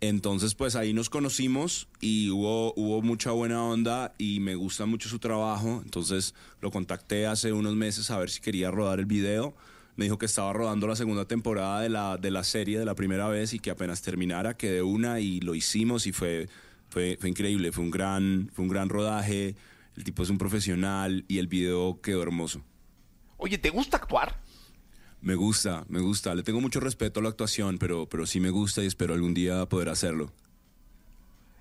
Entonces, pues ahí nos conocimos y hubo, hubo mucha buena onda y me gusta mucho su trabajo. Entonces lo contacté hace unos meses a ver si quería rodar el video. Me dijo que estaba rodando la segunda temporada de la, de la serie de la primera vez y que apenas terminara, que de una y lo hicimos y fue, fue, fue increíble. Fue un, gran, fue un gran rodaje. El tipo es un profesional y el video quedó hermoso. Oye, ¿te gusta actuar? Me gusta, me gusta. Le tengo mucho respeto a la actuación, pero, pero sí me gusta y espero algún día poder hacerlo.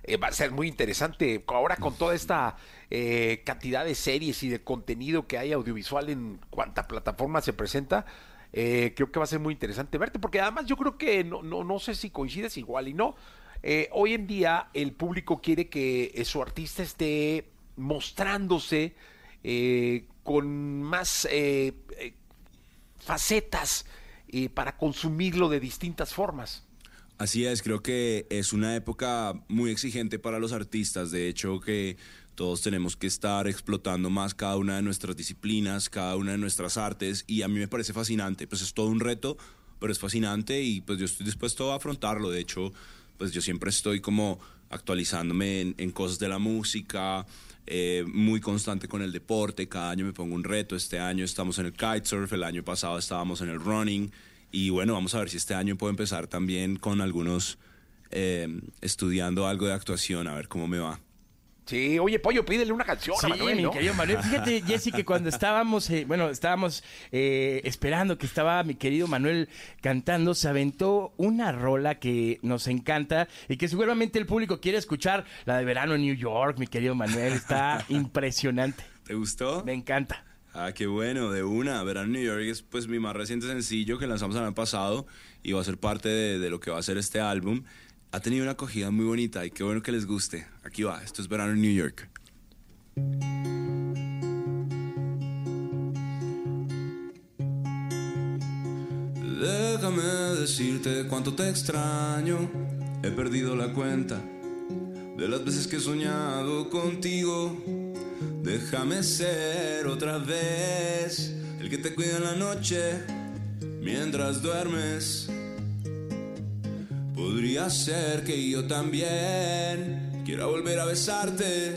Eh, va a ser muy interesante ahora con toda esta eh, cantidad de series y de contenido que hay audiovisual en cuanta plataforma se presenta. eh, creo que va a ser muy interesante verte, porque además yo creo que no, no, no sé si coincides igual y no. Hoy en día el público quiere que su artista esté mostrándose con más facetas eh, para consumirlo de distintas formas. Así es, creo que es una época muy exigente para los artistas. De hecho, que todos tenemos que estar explotando más cada una de nuestras disciplinas, cada una de nuestras artes. Y a mí me parece fascinante. Pues es todo un reto, pero es fascinante y pues yo estoy dispuesto a afrontarlo. De hecho, pues yo siempre estoy como actualizándome en, en cosas de la música, eh, muy constante con el deporte. Cada año me pongo un reto. Este año estamos en el kitesurf, el año pasado estábamos en el running. Y bueno, vamos a ver si este año puedo empezar también con algunos eh, estudiando algo de actuación, a ver cómo me va. Sí, oye, Pollo, pídele una canción Sí, a Manuel, mi ¿no? querido Manuel. Fíjate, Jessy, que cuando estábamos, eh, bueno, estábamos eh, esperando que estaba mi querido Manuel cantando, se aventó una rola que nos encanta y que seguramente el público quiere escuchar, la de verano en New York, mi querido Manuel. Está impresionante. ¿Te gustó? Me encanta. Ah, qué bueno, de una. Verano en New York es pues mi más reciente sencillo que lanzamos el año pasado y va a ser parte de, de lo que va a ser este álbum. Ha tenido una acogida muy bonita y qué bueno que les guste. Aquí va, esto es Verano en New York. Déjame decirte cuánto te extraño. He perdido la cuenta de las veces que he soñado contigo. Déjame ser otra vez el que te cuida en la noche mientras duermes. Podría ser que yo también quiera volver a besarte.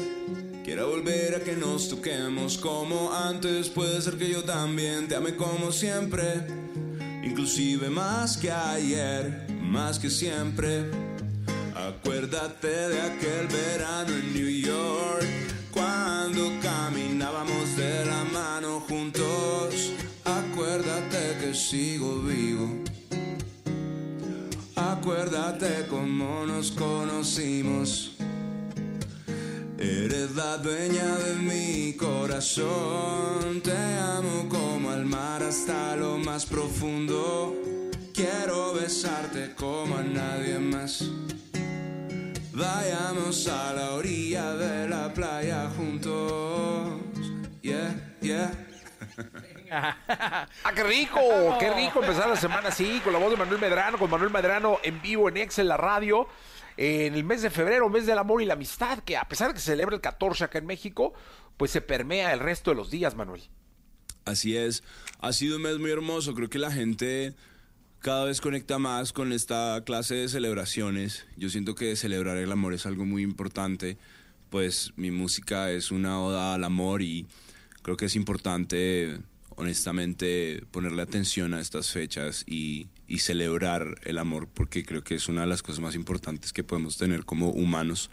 Quiera volver a que nos toquemos como antes. Puede ser que yo también te ame como siempre. Inclusive más que ayer, más que siempre. Acuérdate de aquel verano en New York. Cuando caminábamos de la mano juntos. Acuérdate que sigo vivo. Acuérdate cómo nos conocimos. Eres la dueña de mi corazón. Te amo como al mar hasta lo más profundo. Quiero besarte como a nadie más. Vayamos a la orilla de la playa juntos. Yeah, yeah. ¡Ah, qué rico! ¡Qué rico empezar la semana así! Con la voz de Manuel Medrano, con Manuel Medrano en vivo en Excel, la radio. En el mes de febrero, mes del amor y la amistad, que a pesar de que se celebra el 14 acá en México, pues se permea el resto de los días, Manuel. Así es, ha sido un mes muy hermoso, creo que la gente cada vez conecta más con esta clase de celebraciones. Yo siento que celebrar el amor es algo muy importante, pues mi música es una oda al amor y creo que es importante, honestamente, ponerle atención a estas fechas y, y celebrar el amor, porque creo que es una de las cosas más importantes que podemos tener como humanos.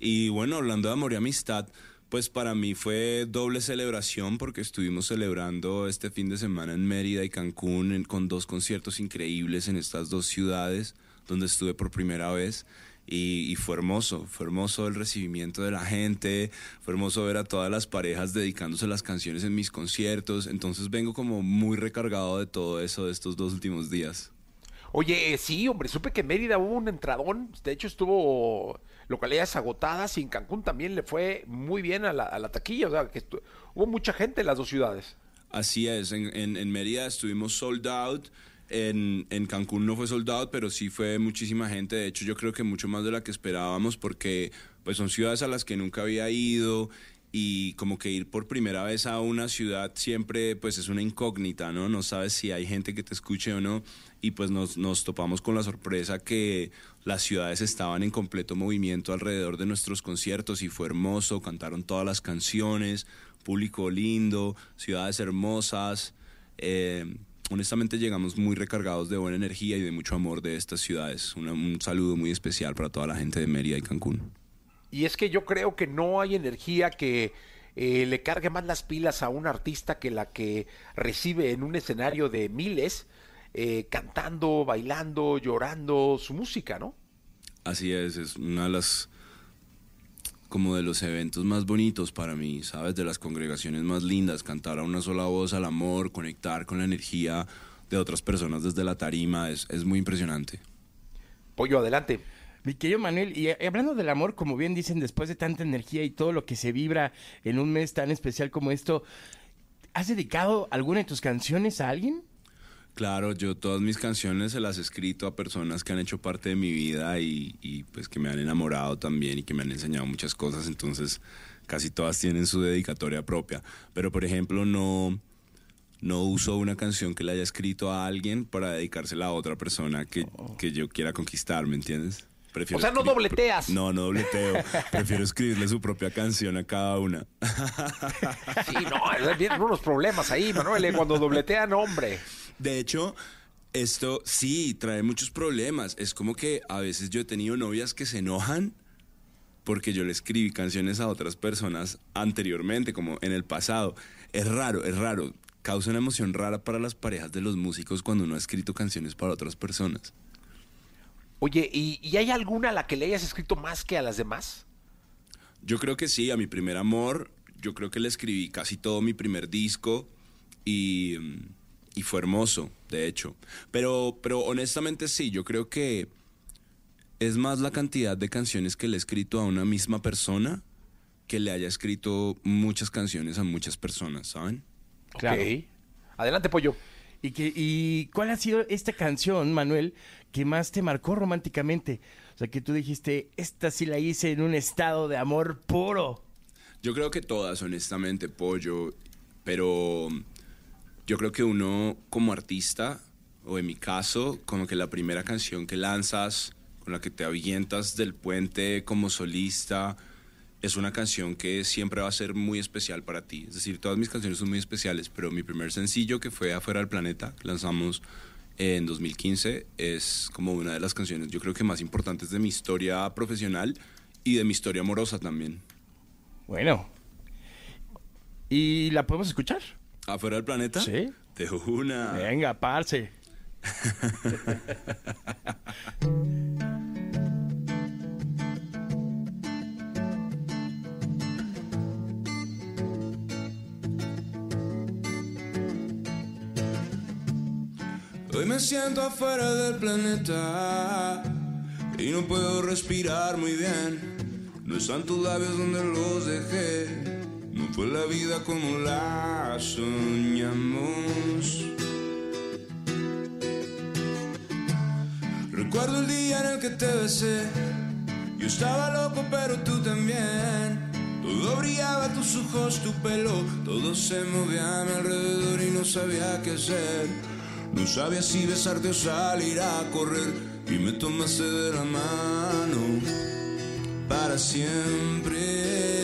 Y bueno, hablando de amor y amistad, pues para mí fue doble celebración porque estuvimos celebrando este fin de semana en Mérida y Cancún en- con dos conciertos increíbles en estas dos ciudades donde estuve por primera vez. Y, y fue hermoso, fue hermoso el recibimiento de la gente, fue hermoso ver a todas las parejas dedicándose las canciones en mis conciertos, entonces vengo como muy recargado de todo eso de estos dos últimos días. Oye, eh, sí, hombre, supe que en Mérida hubo un entradón. De hecho, estuvo localidades agotadas y en Cancún también le fue muy bien a la, a la taquilla. O sea, que hubo mucha gente en las dos ciudades. Así es, en, en, en Mérida estuvimos sold out, en, en Cancún no fue sold out, pero sí fue muchísima gente, de hecho yo creo que mucho más de la que esperábamos porque pues son ciudades a las que nunca había ido y como que ir por primera vez a una ciudad siempre pues es una incógnita, ¿no? No sabes si hay gente que te escuche o no y pues nos, nos topamos con la sorpresa que las ciudades estaban en completo movimiento alrededor de nuestros conciertos y fue hermoso, cantaron todas las canciones, público lindo, ciudades hermosas. eh, honestamente llegamos muy recargados de buena energía y de mucho amor de estas ciudades. Una- un saludo muy especial para toda la gente de Mérida y Cancún. Y es que yo creo que no hay energía que eh, le cargue más las pilas a un artista que la que recibe en un escenario de miles, eh, cantando, bailando, llorando su música, ¿no? Así es, es una de las como de los eventos más bonitos para mí, ¿sabes? De las congregaciones más lindas, cantar a una sola voz al amor, conectar con la energía de otras personas desde la tarima, es, es muy impresionante. Pollo, adelante. Mi querido Manuel, y eh, hablando del amor, como bien dicen, después de tanta energía y todo lo que se vibra en un mes tan especial como esto, ¿has dedicado alguna de tus canciones a alguien? Claro, yo todas mis canciones se las he escrito a personas que han hecho parte de mi vida y, y, pues que me han enamorado también y que me han enseñado muchas cosas, entonces casi todas tienen su dedicatoria propia. Pero por ejemplo, no, no uso una canción que le haya escrito a alguien para dedicársela a otra persona que, que yo quiera conquistar, ¿me entiendes? Prefiero O sea, no dobleteas. No, no dobleteo. Prefiero escribirle su propia canción a cada una. Sí, no, vienen unos problemas ahí, Manuel, eh, cuando dobletean, hombre. De hecho, esto sí trae muchos problemas. Es como que a veces yo he tenido novias que se enojan porque yo le escribí canciones a otras personas anteriormente, como en el pasado. Es raro, es raro. Causa una emoción rara para las parejas de los músicos cuando uno ha escrito canciones para otras personas. Oye, ¿y, y hay alguna a la que le hayas escrito más que a las demás? Yo creo que sí, a mi primer amor, yo creo que le escribí casi todo mi primer disco y, mm, y fue hermoso, de hecho. Pero, pero honestamente sí, yo creo que es más la cantidad de canciones que le he escrito a una misma persona que le haya escrito muchas canciones a muchas personas, ¿saben? Claro. Ok. Adelante, Pollo. ¿Y, que, ¿Y cuál ha sido esta canción, Manuel, que más te marcó románticamente? O sea, que tú dijiste, esta sí la hice en un estado de amor puro. Yo creo que todas, honestamente, pollo, pero yo creo que uno como artista, o en mi caso, como que la primera canción que lanzas, con la que te avientas del puente como solista, es una canción que siempre va a ser muy especial para ti. Es decir, todas mis canciones son muy especiales, pero mi primer sencillo, que fue Afuera del Planeta, que lanzamos en 2015, es como una de las canciones, yo creo que más importantes de mi historia profesional y de mi historia amorosa también. Bueno. ¿Y la podemos escuchar? ¿Afuera del planeta? Sí. De una. Venga, parce. Hoy me siento afuera del planeta y no puedo respirar muy bien. No están tus labios donde los dejé. No fue la vida como la soñamos. Recuerdo el día en el que te besé. Yo estaba loco, pero tú también. Todo brillaba, tus ojos, tu pelo. Todo se movía a mi alrededor y no sabía qué hacer. No sabía si besarte o salir a correr. Y me tomaste de la mano para siempre.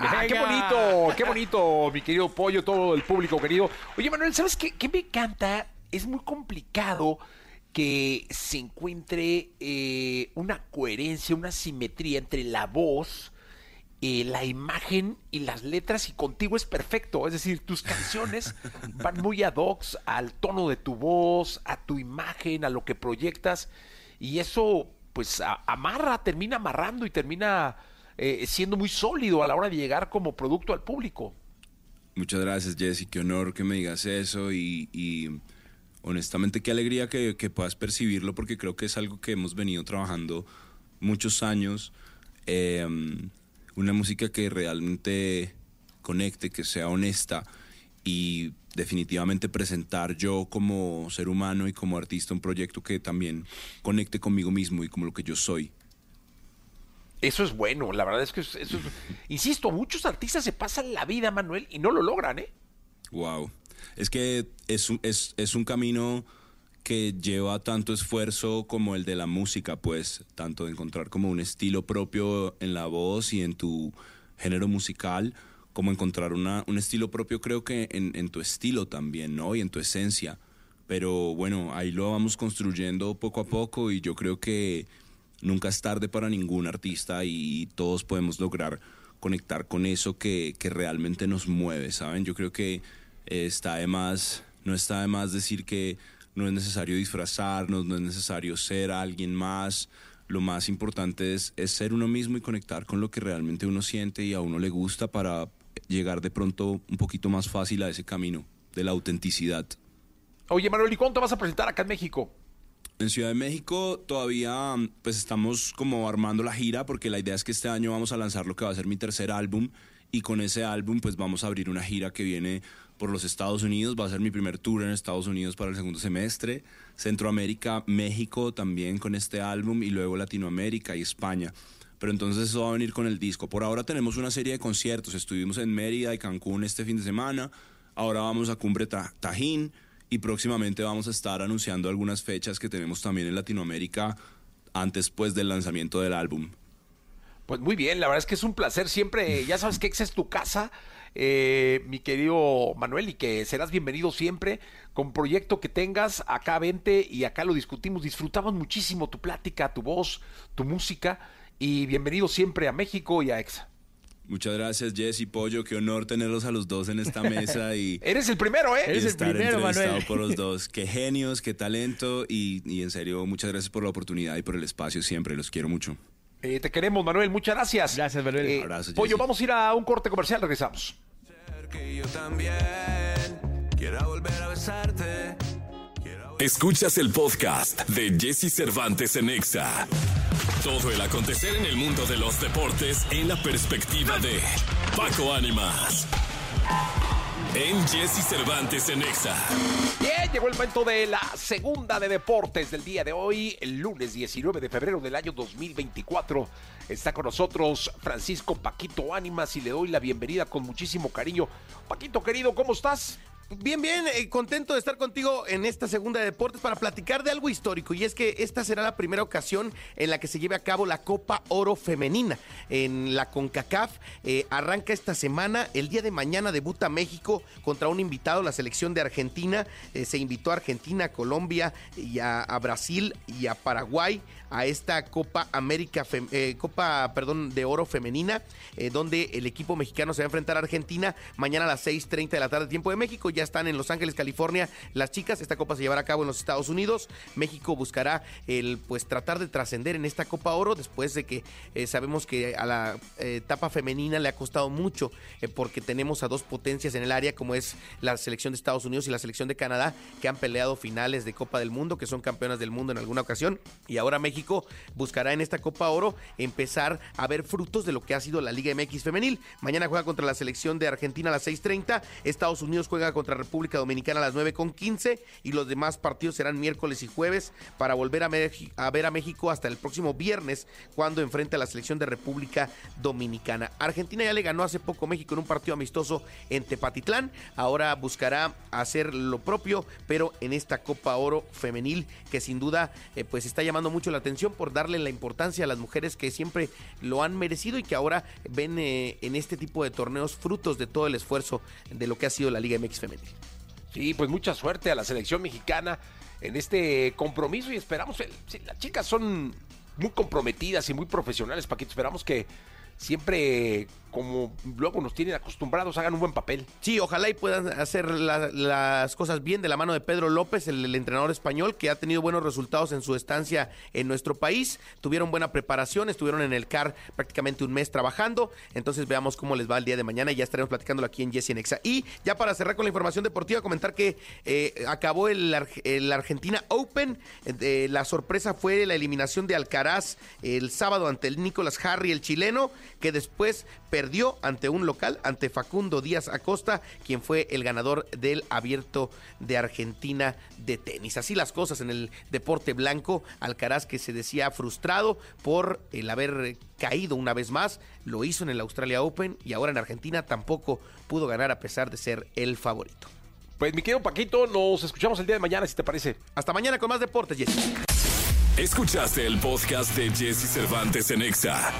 Ah, qué bonito, qué bonito, mi querido pollo, todo el público querido. Oye, Manuel, ¿sabes qué, qué me encanta? Es muy complicado que se encuentre eh, una coherencia, una simetría entre la voz, eh, la imagen y las letras, y contigo es perfecto. Es decir, tus canciones van muy ad hoc al tono de tu voz, a tu imagen, a lo que proyectas, y eso, pues, a- amarra, termina amarrando y termina eh, siendo muy sólido a la hora de llegar como producto al público. Muchas gracias, Jesse. Qué honor que me digas eso y, y honestamente qué alegría que, que puedas percibirlo porque creo que es algo que hemos venido trabajando muchos años. Eh, una música que realmente conecte, que sea honesta y definitivamente presentar yo como ser humano y como artista un proyecto que también conecte conmigo mismo y como lo que yo soy. Eso es bueno, la verdad es que eso es- insisto, muchos artistas se pasan la vida, Manuel, y no lo logran, ¿eh? Wow. Es que es un, es, es un camino que lleva tanto esfuerzo como el de la música, pues, tanto de encontrar como un estilo propio en la voz y en tu género musical, como encontrar una, un estilo propio creo que en, en tu estilo también, ¿no? Y en tu esencia. Pero bueno, ahí lo vamos construyendo poco a poco y yo creo que nunca es tarde para ningún artista y todos podemos lograr conectar con eso que, que realmente nos mueve, ¿saben? Yo creo que eh, está de más, no está de más decir que no es necesario disfrazarnos, no es necesario ser alguien más. Lo más importante es, es ser uno mismo y conectar con lo que realmente uno siente y a uno le gusta para llegar de pronto un poquito más fácil a ese camino de la autenticidad. Oye, Manuel, ¿y cuándo te vas a presentar acá en México? En Ciudad de México todavía mm, pues estamos como armando la gira porque la idea es que este año vamos a lanzar lo que va a ser mi tercer álbum y con ese álbum pues vamos a abrir una gira que viene por los Estados Unidos, va a ser mi primer tour en Estados Unidos para el segundo semestre, Centroamérica, México también con este álbum y luego Latinoamérica y España. Pero entonces eso va a venir con el disco. Por ahora tenemos una serie de conciertos, estuvimos en Mérida y Cancún este fin de semana, ahora vamos a Cumbre Ta- Tajín y próximamente vamos a estar anunciando algunas fechas que tenemos también en Latinoamérica antes pues del lanzamiento del álbum. Pues muy bien, la verdad es que es un placer siempre, ya sabes que esa es tu casa, eh, mi querido Manuel, y que serás bienvenido siempre con proyecto que tengas, acá vente y acá lo discutimos, disfrutamos muchísimo tu plática, tu voz, tu música, y bienvenido siempre a México y a EXA. Muchas gracias, Jesse Pollo. Qué honor tenerlos a los dos en esta mesa y. Eres el primero, ¿eh? Eres el estar primero, Manuel. por los dos. Qué genios, qué talento y, y en serio, muchas gracias por la oportunidad y por el espacio siempre. Los quiero mucho. Eh, te queremos, Manuel. Muchas gracias. Gracias, Manuel. Eh, Abrazo, Pollo, vamos a ir a un corte comercial. Regresamos. Que yo también quiera volver a besarte. Escuchas el podcast de Jesse Cervantes en Exa. Todo el acontecer en el mundo de los deportes en la perspectiva de Paco Ánimas. En Jesse Cervantes en Exa. Bien, llegó el momento de la segunda de deportes del día de hoy, el lunes 19 de febrero del año 2024. Está con nosotros Francisco Paquito Ánimas y le doy la bienvenida con muchísimo cariño. Paquito, querido, ¿cómo estás? Bien, bien, eh, contento de estar contigo en esta segunda de deportes para platicar de algo histórico y es que esta será la primera ocasión en la que se lleve a cabo la Copa Oro Femenina en la CONCACAF. Eh, arranca esta semana, el día de mañana debuta México contra un invitado, la selección de Argentina. Eh, se invitó a Argentina, a Colombia y a, a Brasil y a Paraguay a esta Copa América, eh, Copa, perdón, de Oro Femenina, eh, donde el equipo mexicano se va a enfrentar a Argentina mañana a las 6.30 de la tarde, tiempo de México. Ya están en Los Ángeles, California, las chicas. Esta Copa se llevará a cabo en los Estados Unidos. México buscará el, pues, tratar de trascender en esta Copa Oro después de que eh, sabemos que a la etapa femenina le ha costado mucho porque tenemos a dos potencias en el área, como es la selección de Estados Unidos y la selección de Canadá, que han peleado finales de Copa del Mundo, que son campeonas del mundo en alguna ocasión. Y ahora México buscará en esta Copa Oro empezar a ver frutos de lo que ha sido la Liga MX femenil. Mañana juega contra la selección de Argentina a las 6.30, Estados Unidos juega contra República Dominicana a las 9.15 y los demás partidos serán miércoles y jueves para volver a, ver a México hasta el próximo viernes cuando enfrente a la selección de República Dominicana. Argentina ya le ganó hace poco México en un partido amistoso en Tepatitlán, ahora buscará hacer lo propio, pero en esta Copa Oro femenil que sin duda eh, pues está llamando mucho la atención por darle la importancia a las mujeres que siempre lo han merecido y que ahora ven eh, en este tipo de torneos frutos de todo el esfuerzo de lo que ha sido la Liga MX femenil. Sí, pues mucha suerte a la selección mexicana en este compromiso y esperamos, el- las chicas son muy comprometidas y muy profesionales, Paquito, esperamos que siempre, como luego nos tienen acostumbrados, hagan un buen papel. Sí, ojalá y puedan hacer la- las cosas bien de la mano de Pedro López, el, entrenador español, que ha tenido buenos resultados en su estancia en nuestro país. Tuvieron buena preparación, estuvieron en el CAR prácticamente un mes trabajando. Entonces veamos cómo les va el día de mañana y ya estaremos platicándolo aquí en Jesse Nexa. Y ya para cerrar con la información deportiva, comentar que eh, acabó el, el Argentina Open. Eh, la sorpresa fue la eliminación de Alcaraz el sábado ante el Nicolás Harry, el chileno, que después perdió ante un local, ante Facundo Díaz Acosta, quien fue el ganador del abierto de Argentina de tenis. Así las cosas en el deporte blanco. Alcaraz que se decía frustrado por el haber caído una vez más, lo hizo en el Australia Open y ahora en Argentina tampoco pudo ganar a pesar de ser el favorito. Pues mi querido Paquito, nos escuchamos el día de mañana, si te parece. Hasta mañana con más deportes, Jesse. Escuchaste el podcast de Jesse Cervantes en Exa.